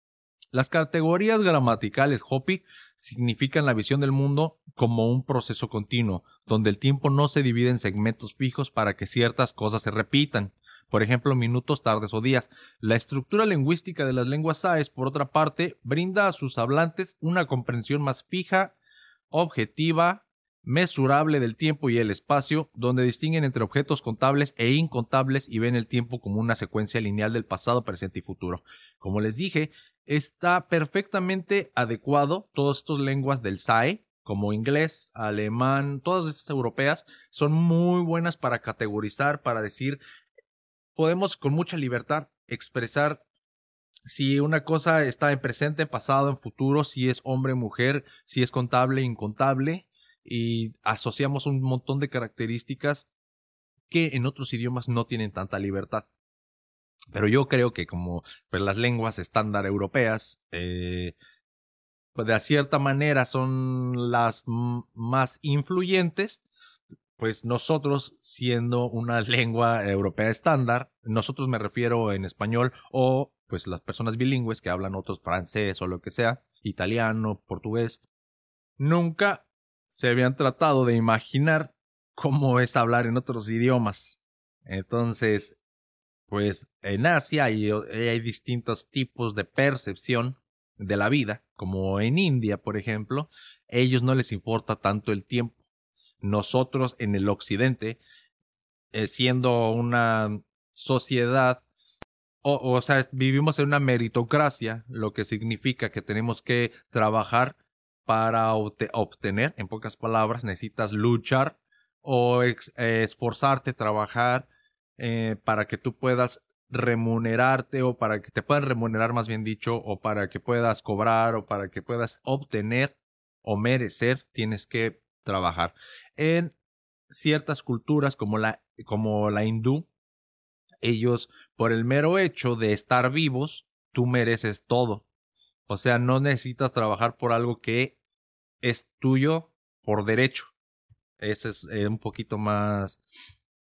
Las categorías gramaticales Hopi significan la visión del mundo como un proceso continuo, donde el tiempo no se divide en segmentos fijos para que ciertas cosas se repitan. Por ejemplo, minutos, tardes o días. La estructura lingüística de las lenguas SAES, por otra parte, brinda a sus hablantes una comprensión más fija objetiva, mesurable del tiempo y el espacio, donde distinguen entre objetos contables e incontables y ven el tiempo como una secuencia lineal del pasado, presente y futuro. Como les dije, está perfectamente adecuado todas estas lenguas del SAE, como inglés, alemán, todas estas europeas, son muy buenas para categorizar, para decir, podemos con mucha libertad expresar si una cosa está en presente, en pasado, en futuro, si es hombre, mujer, si es contable, incontable, y asociamos un montón de características que en otros idiomas no tienen tanta libertad. Pero yo creo que como pues, las lenguas estándar europeas, eh, pues de cierta manera son las más influyentes, pues nosotros siendo una lengua europea estándar, nosotros me refiero en español o pues las personas bilingües que hablan otros francés o lo que sea, italiano, portugués, nunca se habían tratado de imaginar cómo es hablar en otros idiomas. Entonces, pues en Asia hay, hay distintos tipos de percepción de la vida, como en India, por ejemplo, ellos no les importa tanto el tiempo. Nosotros en el occidente, eh, siendo una sociedad o, sea, vivimos en una meritocracia, lo que significa que tenemos que trabajar para obtener, en pocas palabras, necesitas luchar o esforzarte, trabajar eh, para que tú puedas remunerarte o para que te puedan remunerar, más bien dicho, o para que puedas cobrar o para que puedas obtener o merecer, tienes que trabajar. En ciertas culturas como la, como la hindú, ellos, por el mero hecho de estar vivos, tú mereces todo. O sea, no necesitas trabajar por algo que es tuyo por derecho. Ese es eh, un poquito más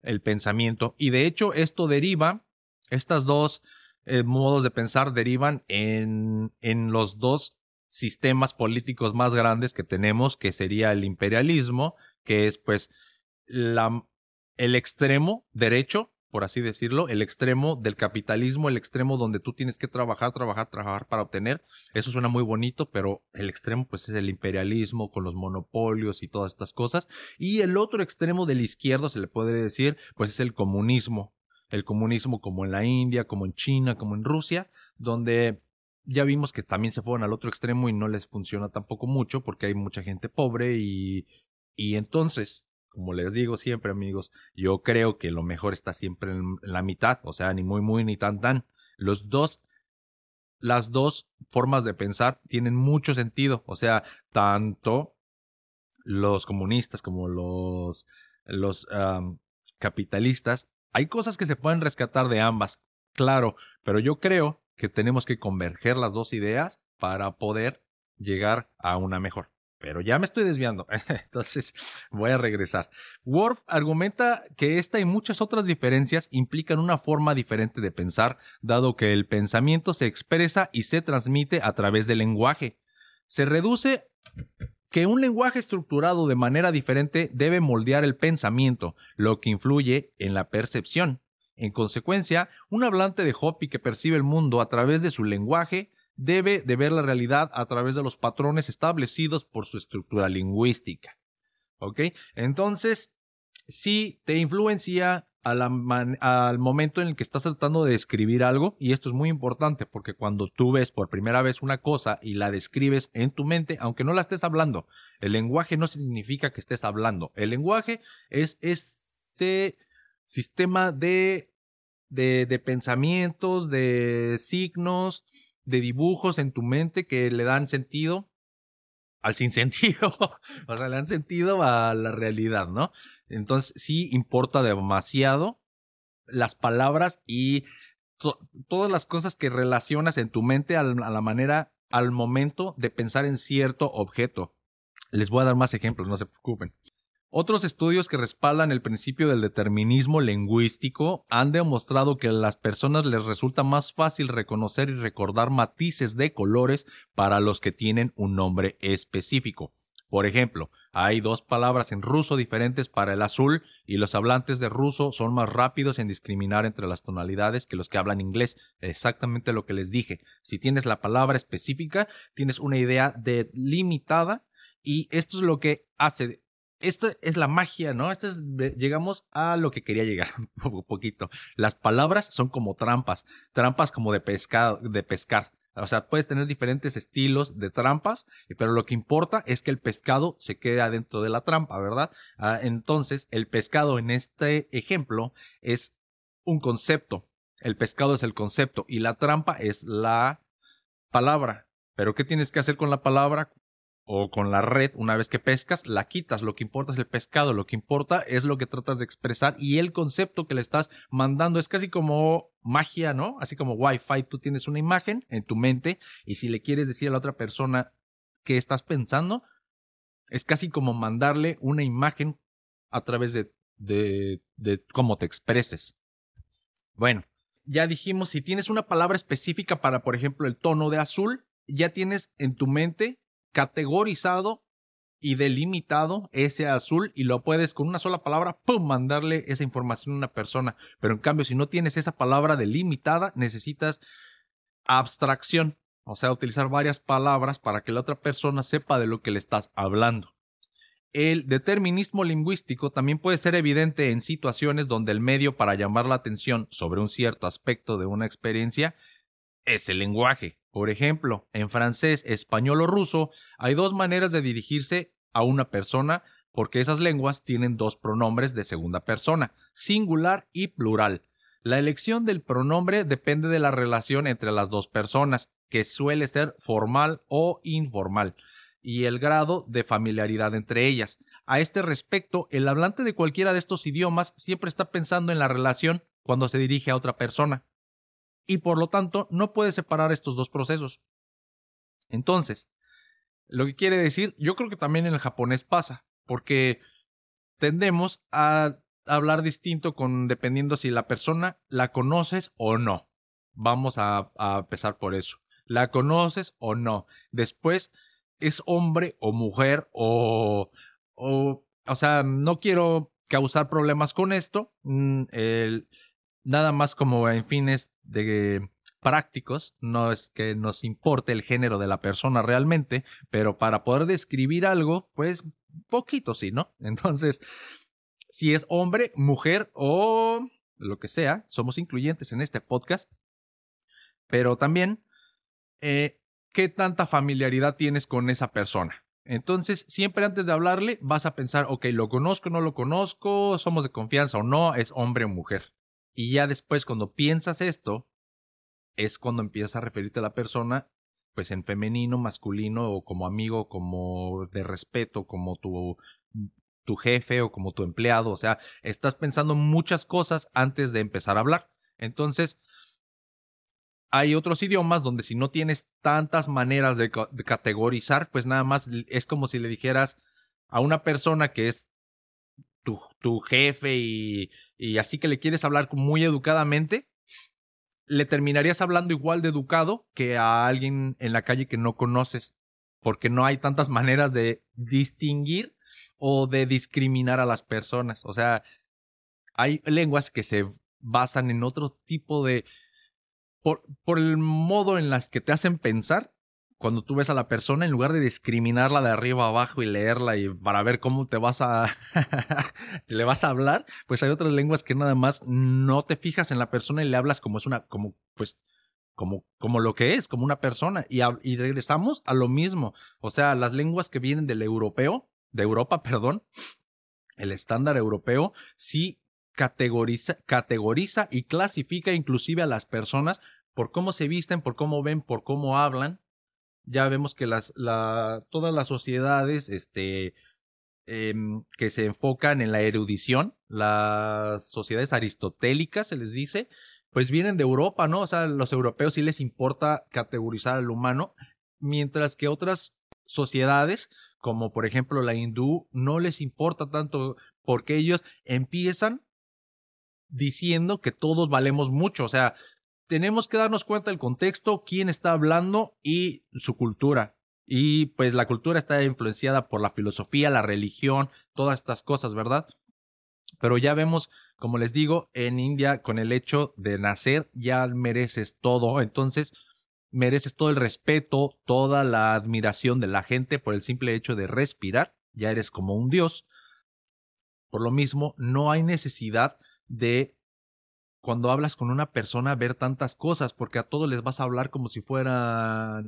el pensamiento. Y de hecho, esto deriva, estas dos eh, modos de pensar derivan en, en los dos sistemas políticos más grandes que tenemos, que sería el imperialismo, que es pues la, el extremo derecho por así decirlo, el extremo del capitalismo, el extremo donde tú tienes que trabajar, trabajar, trabajar para obtener. Eso suena muy bonito, pero el extremo pues es el imperialismo con los monopolios y todas estas cosas. Y el otro extremo del izquierdo, se le puede decir, pues es el comunismo. El comunismo como en la India, como en China, como en Rusia, donde ya vimos que también se fueron al otro extremo y no les funciona tampoco mucho porque hay mucha gente pobre y, y entonces como les digo siempre, amigos, yo creo que lo mejor está siempre en la mitad, o sea, ni muy, muy, ni tan, tan. Los dos, las dos formas de pensar tienen mucho sentido, o sea, tanto los comunistas como los, los capitalistas, hay cosas que se pueden rescatar de ambas, claro, pero yo creo que tenemos que converger las dos ideas para poder llegar a una mejor pero ya me estoy desviando, entonces voy a regresar. Worf argumenta que esta y muchas otras diferencias implican una forma diferente de pensar, dado que el pensamiento se expresa y se transmite a través del lenguaje. Se reduce que un lenguaje estructurado de manera diferente debe moldear el pensamiento, lo que influye en la percepción. En consecuencia, un hablante de Hopi que percibe el mundo a través de su lenguaje debe de ver la realidad a través de los patrones establecidos por su estructura lingüística. ¿Ok? Entonces, si te influencia al momento en el que estás tratando de describir algo, y esto es muy importante porque cuando tú ves por primera vez una cosa y la describes en tu mente, aunque no la estés hablando, el lenguaje no significa que estés hablando. El lenguaje es este sistema de, de, de pensamientos, de signos, de dibujos en tu mente que le dan sentido al sinsentido, o sea, le dan sentido a la realidad, ¿no? Entonces sí importa demasiado las palabras y todas las cosas que relacionas en tu mente a la manera, al momento de pensar en cierto objeto. Les voy a dar más ejemplos, no se preocupen. Otros estudios que respaldan el principio del determinismo lingüístico han demostrado que a las personas les resulta más fácil reconocer y recordar matices de colores para los que tienen un nombre específico. Por ejemplo, hay dos palabras en ruso diferentes para el azul y los hablantes de ruso son más rápidos en discriminar entre las tonalidades que los que hablan inglés. Exactamente lo que les dije. Si tienes la palabra específica, tienes una idea delimitada y esto es lo que hace esto es la magia, ¿no? Esto es, llegamos a lo que quería llegar un poquito. Las palabras son como trampas, trampas como de pescado, de pescar. O sea, puedes tener diferentes estilos de trampas, pero lo que importa es que el pescado se quede adentro de la trampa, ¿verdad? Ah, entonces, el pescado en este ejemplo es un concepto. El pescado es el concepto y la trampa es la palabra. Pero ¿qué tienes que hacer con la palabra? O con la red, una vez que pescas, la quitas. Lo que importa es el pescado, lo que importa es lo que tratas de expresar y el concepto que le estás mandando es casi como magia, ¿no? Así como Wi-Fi, tú tienes una imagen en tu mente y si le quieres decir a la otra persona qué estás pensando, es casi como mandarle una imagen a través de, de, cómo te expreses. Bueno, ya dijimos, si tienes una palabra específica para, por ejemplo, el tono de azul, ya tienes en tu mente categorizado y delimitado ese azul y lo puedes con una sola palabra, ¡pum!, mandarle esa información a una persona. Pero en cambio, si no tienes esa palabra delimitada, necesitas abstracción, o sea, utilizar varias palabras para que la otra persona sepa de lo que le estás hablando. El determinismo lingüístico también puede ser evidente en situaciones donde el medio para llamar la atención sobre un cierto aspecto de una experiencia es el lenguaje. Por ejemplo, en francés, español o ruso hay dos maneras de dirigirse a una persona porque esas lenguas tienen dos pronombres de segunda persona, singular y plural. La elección del pronombre depende de la relación entre las dos personas, que suele ser formal o informal, y el grado de familiaridad entre ellas. A este respecto, el hablante de cualquiera de estos idiomas siempre está pensando en la relación cuando se dirige a otra persona y por lo tanto no puede separar estos dos procesos. Entonces, lo que quiere decir, yo creo que también en el japonés pasa, porque tendemos a hablar distinto con dependiendo si la persona la conoces o no. Vamos a, a empezar por eso. ¿La conoces o no? Después, ¿es hombre o mujer o... o, o sea, no quiero causar problemas con esto. Mm, el, nada más como en fines de prácticos, no es que nos importe el género de la persona realmente, pero para poder describir algo, pues poquito sí, ¿no? Entonces, si es hombre, mujer o lo que sea, somos incluyentes en este podcast, pero también, eh, ¿qué tanta familiaridad tienes con esa persona? Entonces, siempre antes de hablarle, vas a pensar, ok, lo conozco, no lo conozco, somos de confianza o no, es hombre o mujer. Y ya después, cuando piensas esto, es cuando empiezas a referirte a la persona, pues en femenino, masculino, o como amigo, como de respeto, como tu, tu jefe o como tu empleado. O sea, estás pensando muchas cosas antes de empezar a hablar. Entonces, hay otros idiomas donde si no tienes tantas maneras de, categorizar, pues nada más es como si le dijeras a una persona que es tu, tu jefe y, y, así que le quieres hablar muy educadamente, le terminarías hablando igual de educado que a alguien en la calle que no conoces, porque no hay tantas maneras de distinguir o de discriminar a las personas. O sea, hay lenguas que se basan en otro tipo de, por, por el modo en las que te hacen pensar cuando tú ves a la persona, en lugar de discriminarla de arriba abajo y leerla y para ver cómo te vas a le vas a hablar, pues hay otras lenguas que nada más no te fijas en la persona y le hablas como es una, como, pues, como, como lo que es, como una persona. Y, y regresamos a lo mismo. O sea, las lenguas que vienen del europeo, de Europa, perdón, el estándar europeo, sí categoriza, categoriza y clasifica inclusive a las personas por cómo se visten, por cómo ven, por cómo hablan. Ya vemos que las, la, todas las sociedades este, em, que se enfocan en la erudición, las sociedades aristotélicas, se les dice, pues vienen de Europa, ¿no? O sea, los europeos sí les importa categorizar al humano, mientras que otras sociedades, como por ejemplo la hindú, no les importa tanto porque ellos empiezan diciendo que todos valemos mucho. O sea, tenemos que darnos cuenta del contexto, quién está hablando y su cultura. Y pues la cultura está influenciada por la filosofía, la religión, todas estas cosas, ¿verdad? Pero ya vemos, como les digo, en India con el hecho de nacer ya mereces todo. Entonces, mereces todo el respeto, toda la admiración de la gente por el simple hecho de respirar. Ya eres como un dios. Por lo mismo, no hay necesidad de cuando hablas con una persona ver tantas cosas, porque a todos les vas a hablar como si fuera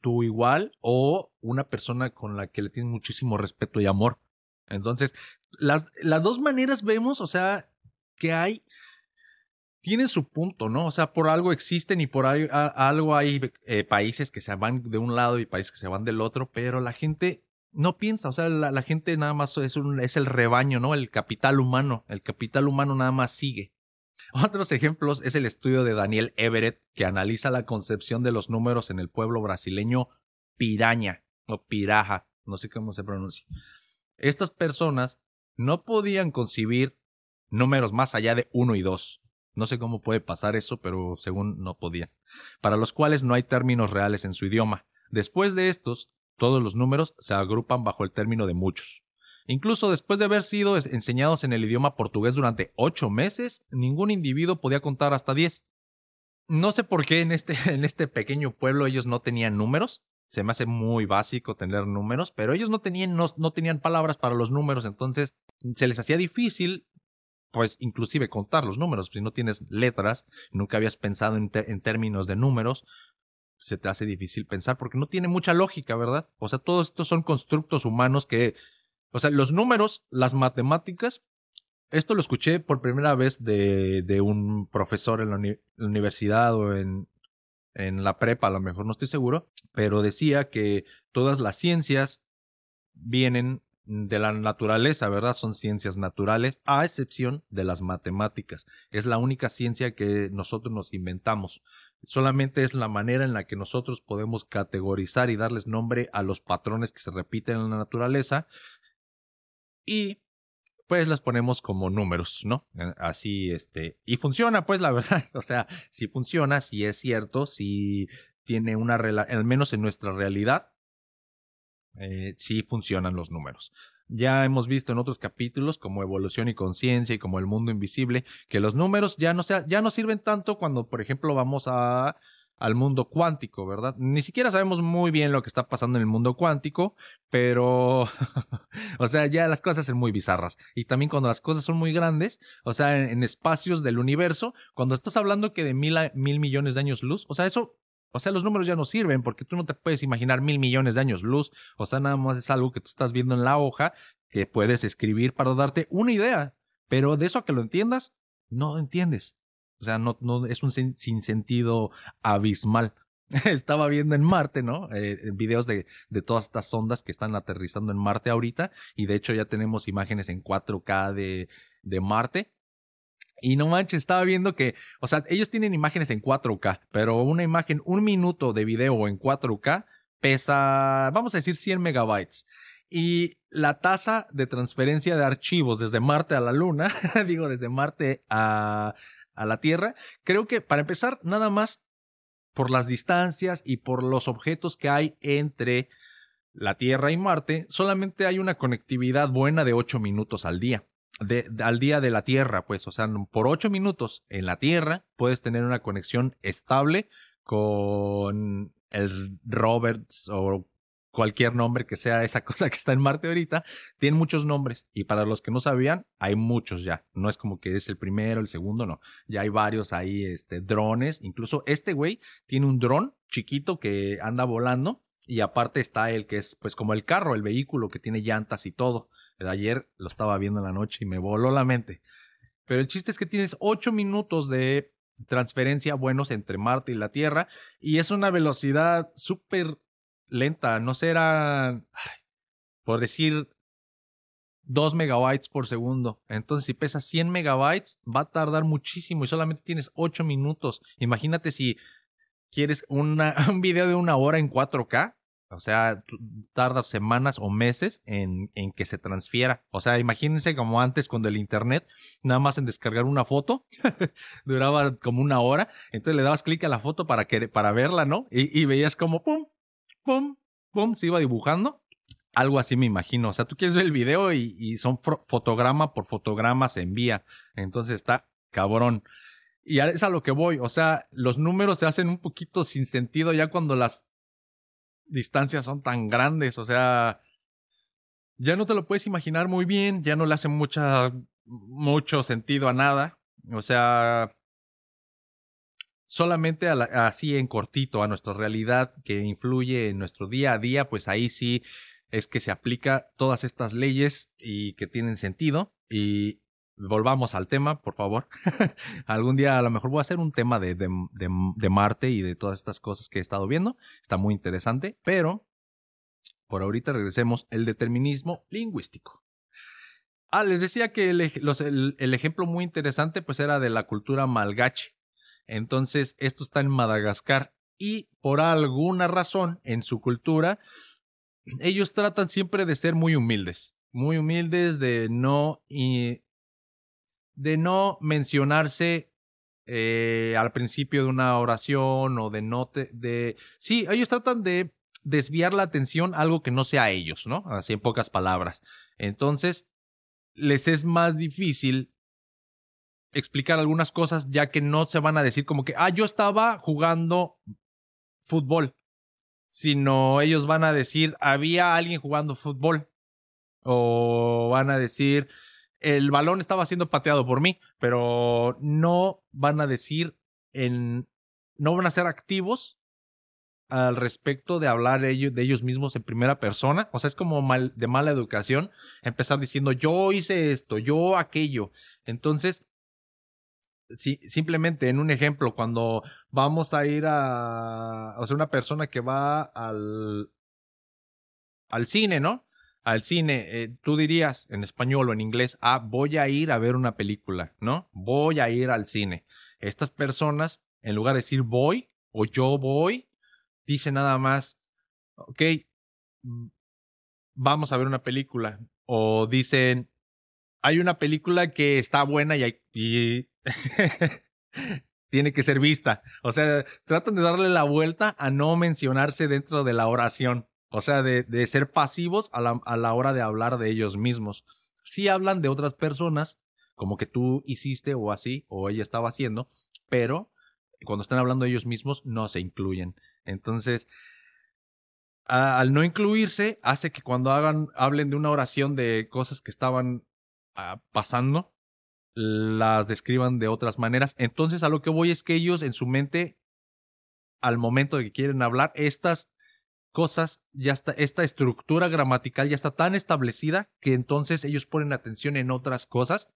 tu igual o una persona con la que le tienes muchísimo respeto y amor. Entonces, las, las dos maneras vemos, o sea, que hay, tienen su punto, ¿no? O sea, por algo existen y por algo hay eh, países que se van de un lado y países que se van del otro, pero la gente no piensa, o sea, la, gente nada más es, un, es el rebaño, ¿no? El capital humano, el capital humano nada más sigue. Otros ejemplos es el estudio de Daniel Everett, que analiza la concepción de los números en el pueblo brasileño Piraña o Piraja, no sé cómo se pronuncia. Estas personas no podían concebir números más allá de 1 y 2. No sé cómo puede pasar eso, pero según no podían. Para los cuales no hay términos reales en su idioma. Después de estos, todos los números se agrupan bajo el término de muchos. Incluso después de haber sido enseñados en el idioma portugués durante ocho meses, ningún individuo podía contar hasta diez. No sé por qué en este, en este pequeño pueblo ellos no tenían números. Se me hace muy básico tener números, pero ellos no tenían, no, tenían palabras para los números, entonces se les hacía difícil, pues inclusive contar los números. Si no tienes letras, nunca habías pensado en términos de números, se te hace difícil pensar porque no tiene mucha lógica, ¿verdad? O sea, todos estos son constructos humanos que, o sea, los números, las matemáticas, esto lo escuché por primera vez de, de un profesor en la, universidad o en, en la prepa, a lo mejor no estoy seguro, pero decía que todas las ciencias vienen de la naturaleza, ¿verdad? Son ciencias naturales, a excepción de las matemáticas. Es la única ciencia que nosotros nos inventamos. Solamente es la manera en la que nosotros podemos categorizar y darles nombre a los patrones que se repiten en la naturaleza y pues las ponemos como números, ¿no? Eh, así, este, y funciona, pues la verdad, o sea, si funciona, si es cierto, si tiene una relación, al menos en nuestra realidad, eh, sí funcionan los números. Ya hemos visto en otros capítulos como evolución y conciencia y como el mundo invisible que los números ya no, sea, ya no sirven tanto cuando, por ejemplo, vamos a al mundo cuántico, ¿verdad? Ni siquiera sabemos muy bien lo que está pasando en el mundo cuántico, pero, o sea, ya las cosas son muy bizarras. Y también cuando las cosas son muy grandes, o sea, en, espacios del universo, cuando estás hablando que de mil, mil millones de años luz, o sea, eso o sea, los números ya no sirven porque tú no te puedes imaginar mil millones de años luz. O sea, nada más es algo que tú estás viendo en la hoja que puedes escribir para darte una idea. Pero de eso a que lo entiendas, no entiendes. O sea, no, no es un sinsentido abismal. Estaba viendo en Marte, ¿no? Eh, videos de, de, todas estas ondas que están aterrizando en Marte ahorita. Y de hecho ya tenemos imágenes en 4K de, de Marte. Y no manches, estaba viendo que, o sea, ellos tienen imágenes en 4K, pero una imagen, un minuto de video en 4K pesa, vamos a decir, 100 megabytes. Y la tasa de transferencia de archivos desde Marte a la Luna, digo, desde Marte a, a la Tierra. Creo que para empezar, nada más por las distancias y por los objetos que hay entre la Tierra y Marte, solamente hay una conectividad buena de 8 minutos al día. De, al día de la Tierra, pues, o sea, por 8 minutos en la Tierra puedes tener una conexión estable con el Roberts o cualquier nombre que sea esa cosa que está en Marte ahorita, tiene muchos nombres. Y para los que no sabían, hay muchos ya. No es como que es el primero, el segundo, no. Ya hay varios ahí, este, drones. Incluso este güey tiene un dron chiquito que anda volando. Y aparte está el que es, pues, como el carro, el vehículo que tiene llantas y todo. Ayer lo estaba viendo en la noche y me voló la mente. Pero el chiste es que tienes ocho minutos de transferencia buenos entre Marte y la Tierra. Y es una velocidad súper lenta, no será, por decir, 2 megabytes por segundo. Entonces, si pesa 100 megabytes, va a tardar muchísimo y solamente tienes 8 minutos. Imagínate si quieres un video de una hora en 4K. O sea, tardas semanas o meses en, en, que se transfiera. O sea, imagínense como antes cuando el internet, nada más en descargar una foto, duraba como una hora. Entonces le dabas clic a la foto para, que, para verla, ¿no? Y, y veías como, ¡pum! Pum, pum, se iba dibujando. Algo así me imagino. O sea, tú quieres ver el video y, son fotograma por fotograma se envía. Entonces está cabrón. Y es a lo que voy. O sea, los números se hacen un poquito sin sentido ya cuando las distancias son tan grandes. O sea, ya no te lo puedes imaginar muy bien. Ya no le hace mucha, mucho sentido a nada. O sea, solamente así en cortito a nuestra realidad que influye en nuestro día a día, pues ahí sí es que se aplica todas estas leyes y que tienen sentido. Y volvamos al tema, por favor. Algún día a lo mejor voy a hacer un tema de, de, de, Marte y de todas estas cosas que he estado viendo. Está muy interesante, pero por ahorita regresemos el determinismo lingüístico. Ah, les decía que el, el, ejemplo muy interesante pues era de la cultura malgache. Entonces, esto está en Madagascar y por alguna razón en su cultura, ellos tratan siempre de ser muy humildes, muy humildes de no y de no mencionarse eh, al principio de una oración o de no de sí, ellos tratan de desviar la atención a algo que no sea ellos, ¿no? Así en pocas palabras. Entonces, les es más difícil explicar algunas cosas ya que no se van a decir como que, ah, yo estaba jugando fútbol, sino ellos van a decir, había alguien jugando fútbol. O van a decir, el balón estaba siendo pateado por mí, pero no van a decir en, no van a ser activos al respecto de hablar de ellos, de ellos mismos en primera persona. O sea, es como mal, de mala educación empezar diciendo yo hice esto, yo aquello. Entonces, simplemente en un ejemplo, cuando vamos a ir a, o sea, una persona que va al, al cine, ¿no? Al cine, eh, tú dirías en español o en inglés, ah, voy a ir a ver una película, ¿no? Voy a ir al cine. Estas personas, en lugar de decir voy o yo voy, dicen nada más, ok, mm, vamos a ver una película. O dicen, hay una película que está buena y, hay, tiene que ser vista. O sea, tratan de darle la vuelta a no mencionarse dentro de la oración. O sea, de, ser pasivos a la, hora de hablar de ellos mismos. Sí hablan de otras personas, como que tú hiciste o así, o ella estaba haciendo, pero cuando están hablando de ellos mismos no se incluyen. Entonces, al no incluirse, hace que cuando hagan, hablen de una oración de cosas que estaban pasando, las describan de otras maneras. Entonces, a lo que voy es que ellos en su mente, al momento de que quieren hablar, estas cosas, ya está, esta estructura gramatical ya está tan establecida que entonces ellos ponen atención en otras cosas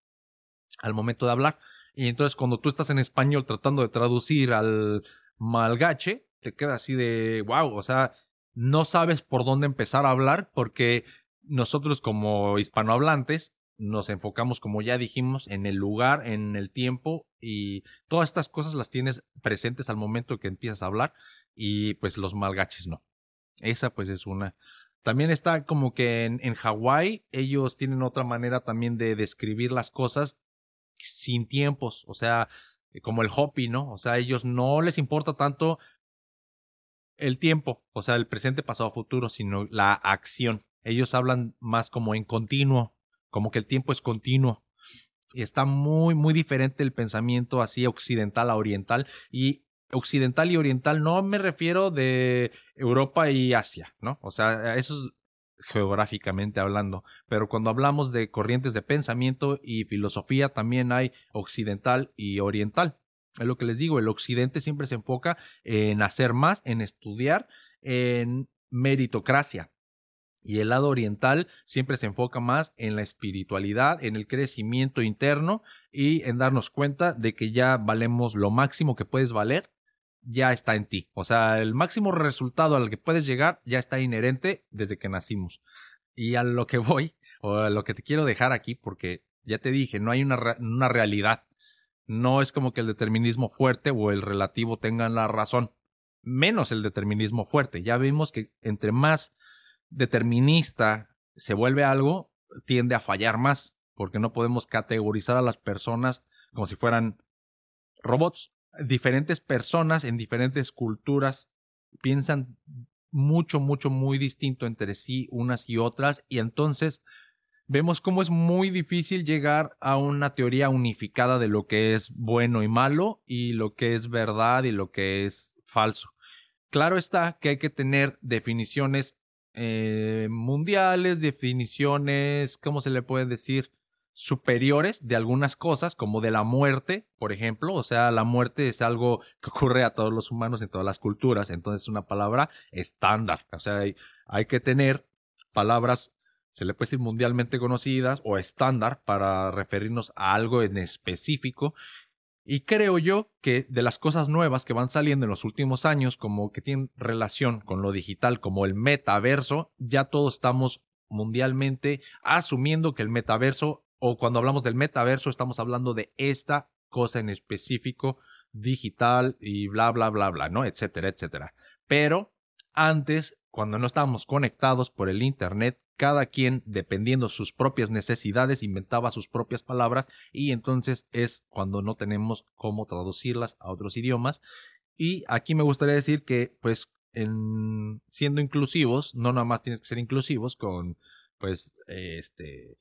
al momento de hablar. Y entonces cuando tú estás en español tratando de traducir al malgache, te queda así de wow, o sea, no sabes por dónde empezar a hablar porque nosotros como hispanohablantes nos enfocamos, como ya dijimos, en el lugar, en el tiempo y todas estas cosas las tienes presentes al momento que empiezas a hablar y pues los malgaches no. Esa pues es una. También está como que en, en Hawái ellos tienen otra manera también de describir las cosas sin tiempos, o sea, como el Hopi, ¿no? O sea, ellos no les importa tanto el tiempo, o sea, el presente, pasado, futuro, sino la acción. Ellos hablan más como en continuo, como que el tiempo es continuo. Y está muy, muy diferente el pensamiento así occidental a oriental. Y occidental y oriental no me refiero de Europa y Asia, ¿no? O sea, eso es geográficamente hablando, pero cuando hablamos de corrientes de pensamiento y filosofía también hay occidental y oriental. Es lo que les digo, el occidente siempre se enfoca en hacer más, en estudiar, en meritocracia. Y el lado oriental siempre se enfoca más en la espiritualidad, en el crecimiento interno y en darnos cuenta de que ya valemos lo máximo que puedes valer ya está en ti. O sea, el máximo resultado al que puedes llegar ya está inherente desde que nacimos. Y a lo que voy, o a lo que te quiero dejar aquí, porque ya te dije, no hay una, una realidad. No es como que el determinismo fuerte o el relativo tengan la razón. Menos el determinismo fuerte. Ya vimos que entre más determinista se vuelve algo, tiende a fallar más, porque no podemos categorizar a las personas como si fueran robots diferentes personas en diferentes culturas piensan mucho, mucho, muy distinto entre sí unas y otras y entonces vemos cómo es muy difícil llegar a una teoría unificada de lo que es bueno y malo y lo que es verdad y lo que es falso. Claro está que hay que tener definiciones eh, mundiales, definiciones, ¿cómo se le puede decir? superiores de algunas cosas, como de la muerte, por ejemplo. O sea, la muerte es algo que ocurre a todos los humanos en todas las culturas, entonces es una palabra estándar. O sea, hay, hay que tener palabras, se le puede decir mundialmente conocidas o estándar para referirnos a algo en específico. Y creo yo que de las cosas nuevas que van saliendo en los últimos años, como que tienen relación con lo digital, como el metaverso, ya todos estamos mundialmente asumiendo que el metaverso o cuando hablamos del metaverso estamos hablando de esta cosa en específico digital y bla, bla, bla, bla, ¿no? Etcétera, etcétera. Pero antes, cuando no estábamos conectados por el Internet, cada quien, dependiendo sus propias necesidades, inventaba sus propias palabras y entonces es cuando no tenemos cómo traducirlas a otros idiomas. Y aquí me gustaría decir que, pues, en siendo inclusivos, no nada más tienes que ser inclusivos con, pues, este,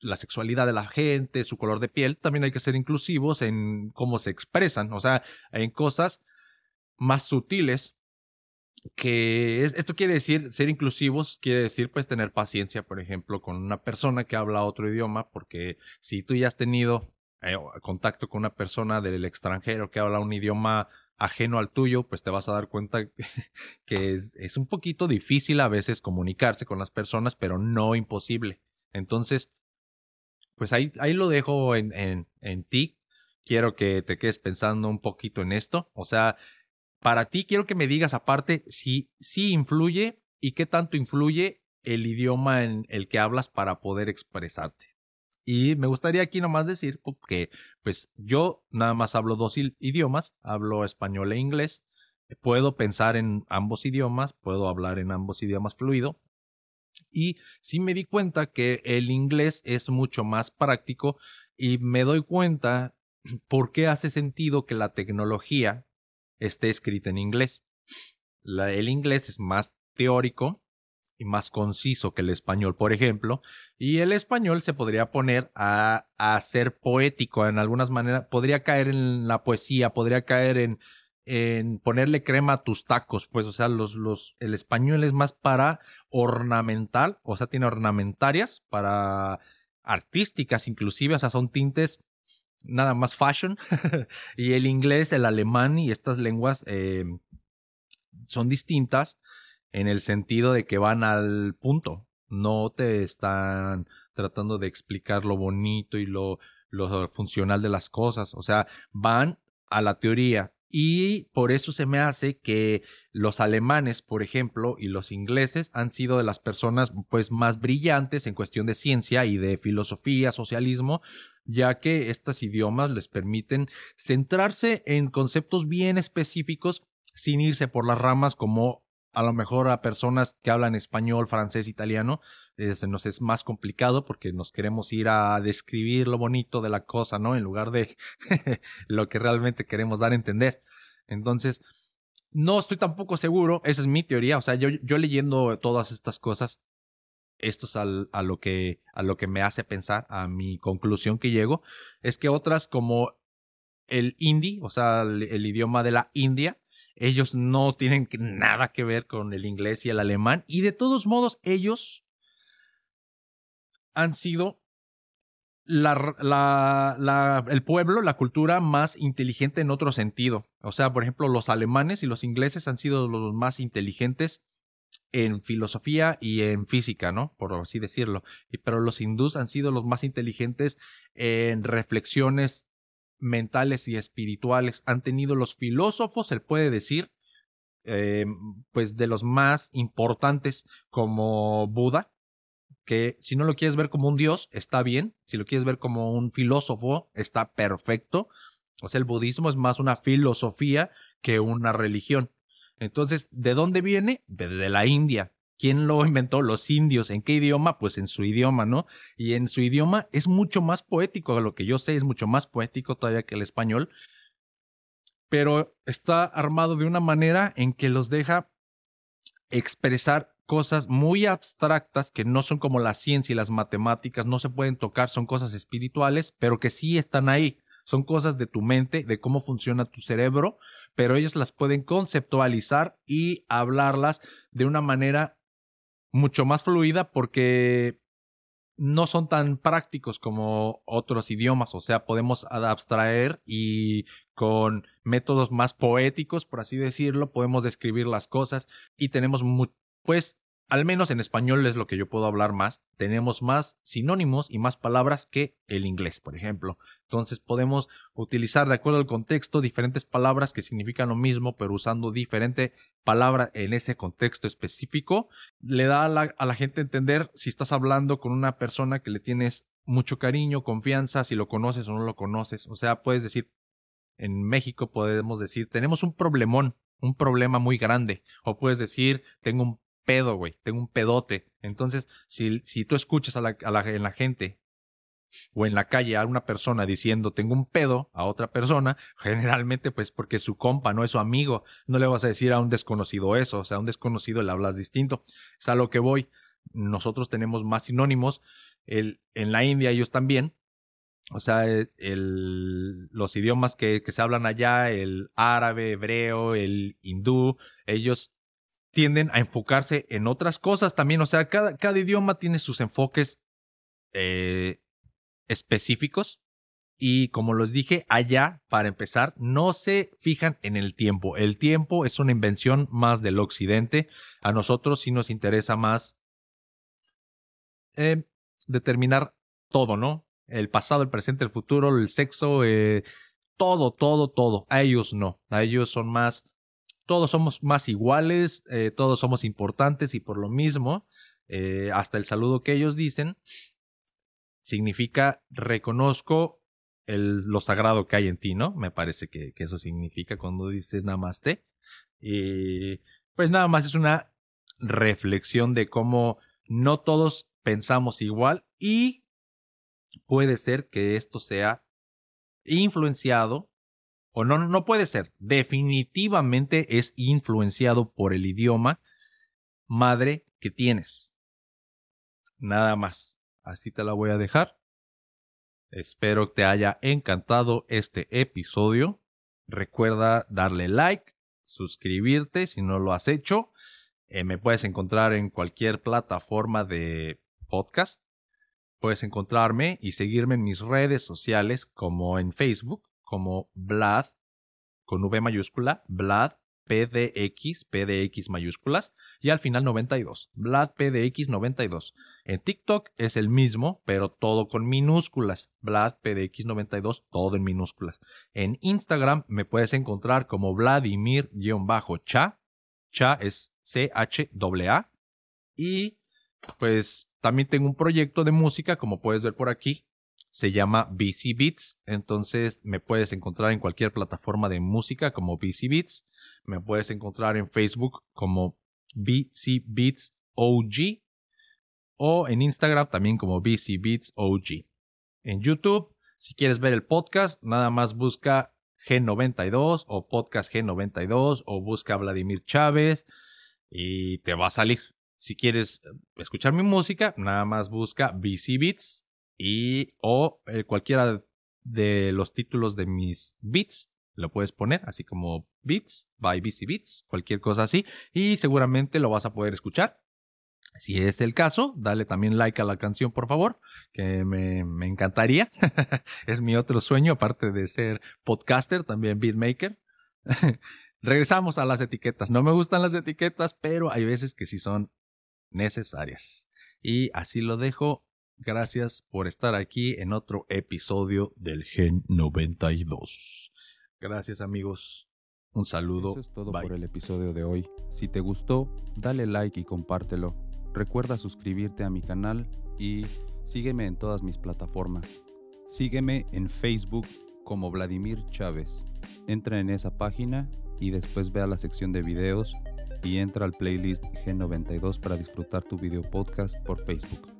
la sexualidad de la gente, su color de piel, también hay que ser inclusivos en cómo se expresan, o sea, en cosas más sutiles que esto quiere decir ser inclusivos, quiere decir pues tener paciencia, por ejemplo, con una persona que habla otro idioma, porque si tú ya has tenido eh, contacto con una persona del extranjero que habla un idioma ajeno al tuyo, pues te vas a dar cuenta que es, es un poquito difícil a veces comunicarse con las personas, pero no imposible. Entonces, pues ahí, ahí lo dejo en, en, en ti. Quiero que te quedes pensando un poquito en esto. O sea, para ti quiero que me digas aparte si, si influye y qué tanto influye el idioma en el que hablas para poder expresarte. Y me gustaría aquí nomás decir que pues yo nada más hablo dos idiomas, hablo español e inglés, puedo pensar en ambos idiomas, puedo hablar en ambos idiomas fluido, y sí me di cuenta que el inglés es mucho más práctico y me doy cuenta por qué hace sentido que la tecnología esté escrita en inglés. el inglés es más teórico y más conciso que el español, por ejemplo, y el español se podría poner a, a ser poético en algunas maneras, podría caer en la poesía, podría caer en, en ponerle crema a tus tacos, pues, o sea, los, los, el español es más para ornamental, o sea, tiene ornamentarias, para artísticas inclusive, o sea, son tintes nada más fashion, y el inglés, el alemán y estas lenguas eh, son distintas en el sentido de que van al punto, no te están tratando de explicar lo bonito y lo, lo funcional de las cosas, o sea, van a la teoría. Y por eso se me hace que los alemanes, por ejemplo, y los ingleses han sido de las personas pues más brillantes en cuestión de ciencia y de filosofía, socialismo, ya que estos idiomas les permiten centrarse en conceptos bien específicos sin irse por las ramas como a lo mejor a personas que hablan español, francés, italiano, eh, nos es más complicado porque nos queremos ir a describir lo bonito de la cosa, ¿no? En lugar de lo que realmente queremos dar a entender. Entonces, no estoy tampoco seguro, esa es mi teoría, o sea, yo, yo leyendo todas estas cosas, esto es a, lo que, a lo que me hace pensar, a mi conclusión que llego, es que otras como el hindi, o sea, el idioma de la India, ellos no tienen nada que ver con el inglés y el alemán. Y de todos modos, ellos han sido el pueblo, la cultura más inteligente en otro sentido. O sea, por ejemplo, los alemanes y los ingleses han sido los más inteligentes en filosofía y en física, ¿no? Por así decirlo. Pero los hindús han sido los más inteligentes en reflexiones mentales y espirituales han tenido los filósofos, se puede decir, eh, pues de los más importantes como Buda, que si no lo quieres ver como un dios, está bien, si lo quieres ver como un filósofo, está perfecto. O sea, el budismo es más una filosofía que una religión. Entonces, ¿de dónde viene? De la India. ¿Quién lo inventó? Los indios. ¿En qué idioma? Pues en su idioma, ¿no? Y en su idioma es mucho más poético, lo que yo sé es mucho más poético todavía que el español, pero está armado de una manera en que los deja expresar cosas muy abstractas que no son como la ciencia y las matemáticas, no se pueden tocar, son cosas espirituales, pero que sí están ahí. Son cosas de tu mente, de cómo funciona tu cerebro, pero ellos las pueden conceptualizar y hablarlas de una manera mucho más fluida porque no son tan prácticos como otros idiomas, o sea, podemos abstraer y con métodos más poéticos, por así decirlo, podemos describir las cosas y tenemos, pues, al menos en español es lo que yo puedo hablar más, tenemos más sinónimos y más palabras que el inglés, por ejemplo. Entonces podemos utilizar de acuerdo al contexto diferentes palabras que significan lo mismo, pero usando diferente palabra en ese contexto específico. Le da a la, a gente entender si estás hablando con una persona que le tienes mucho cariño, confianza, si lo conoces o no lo conoces. O sea, puedes decir, en México podemos decir, tenemos un problemón, un problema muy grande. O puedes decir, tengo un pedo, güey, tengo un pedote. Entonces, si, si tú escuchas a la, a la, en la gente o en la calle a una persona diciendo tengo un pedo a otra persona, generalmente pues porque su compa, no es su amigo, no le vas a decir a un desconocido eso, o sea, a un desconocido le hablas distinto. Es a lo que voy. Nosotros tenemos más sinónimos. El, en la India ellos también. O sea, el, los idiomas que, que se hablan allá, el árabe, hebreo, el hindú, ellos tienden a enfocarse en otras cosas también. O sea, cada, cada idioma tiene sus enfoques eh, específicos. Y como les dije, allá, para empezar, no se fijan en el tiempo. El tiempo es una invención más del occidente. A nosotros sí nos interesa más eh, determinar todo, ¿no? El pasado, el presente, el futuro, el sexo, eh, todo, todo, todo. A ellos no. A ellos son más todos somos más iguales, eh, todos somos importantes y por lo mismo, eh, hasta el saludo que ellos dicen, significa reconozco el, lo sagrado que hay en ti, ¿no? Me parece que, que eso significa cuando dices namaste. Y pues nada más es una reflexión de cómo no todos pensamos igual y puede ser que esto sea influenciado o no, no puede ser, definitivamente es influenciado por el idioma madre que tienes. Nada más. Así te la voy a dejar. Espero que te haya encantado este episodio. Recuerda darle like, suscribirte si no lo has hecho. Eh, me puedes encontrar en cualquier plataforma de podcast. Puedes encontrarme y seguirme en mis redes sociales como en Facebook, como Vlad, con V mayúscula, Vlad PDX, PDX mayúsculas, y al final 92, Vlad PDX 92. En TikTok es el mismo, pero todo con minúsculas, Vlad PDX 92, todo en minúsculas. En Instagram me puedes encontrar como Vladimir-cha, cha es C-H-A, y pues también tengo un proyecto de música, como puedes ver por aquí, se llama BC Beats. Entonces me puedes encontrar en cualquier plataforma de música como BC Beats. Me puedes encontrar en Facebook como BC Beats OG. O en Instagram también como BC Beats OG. En YouTube, si quieres ver el podcast, nada más busca G92 o podcast G92 o busca Vladimir Chávez y te va a salir. Si quieres escuchar mi música, nada más busca BC Beats y o eh, cualquiera de los títulos de mis beats lo puedes poner así como beats by BC Beats, cualquier cosa así y seguramente lo vas a poder escuchar. Si es el caso, dale también like a la canción, por favor, que me, me encantaría. es mi otro sueño, aparte de ser podcaster, también beatmaker. Regresamos a las etiquetas. No me gustan las etiquetas, pero hay veces que sí son necesarias. Y así lo dejo. Gracias por estar aquí en otro episodio del Gen 92. Gracias amigos. Un saludo. Eso es todo por el episodio de hoy. Si te gustó, dale like y compártelo. Recuerda suscribirte a mi canal y sígueme en todas mis plataformas. Sígueme en Facebook como Vladimir Chávez. Entra en esa página y después ve a la sección de videos y entra al playlist G92 para disfrutar tu video podcast por Facebook.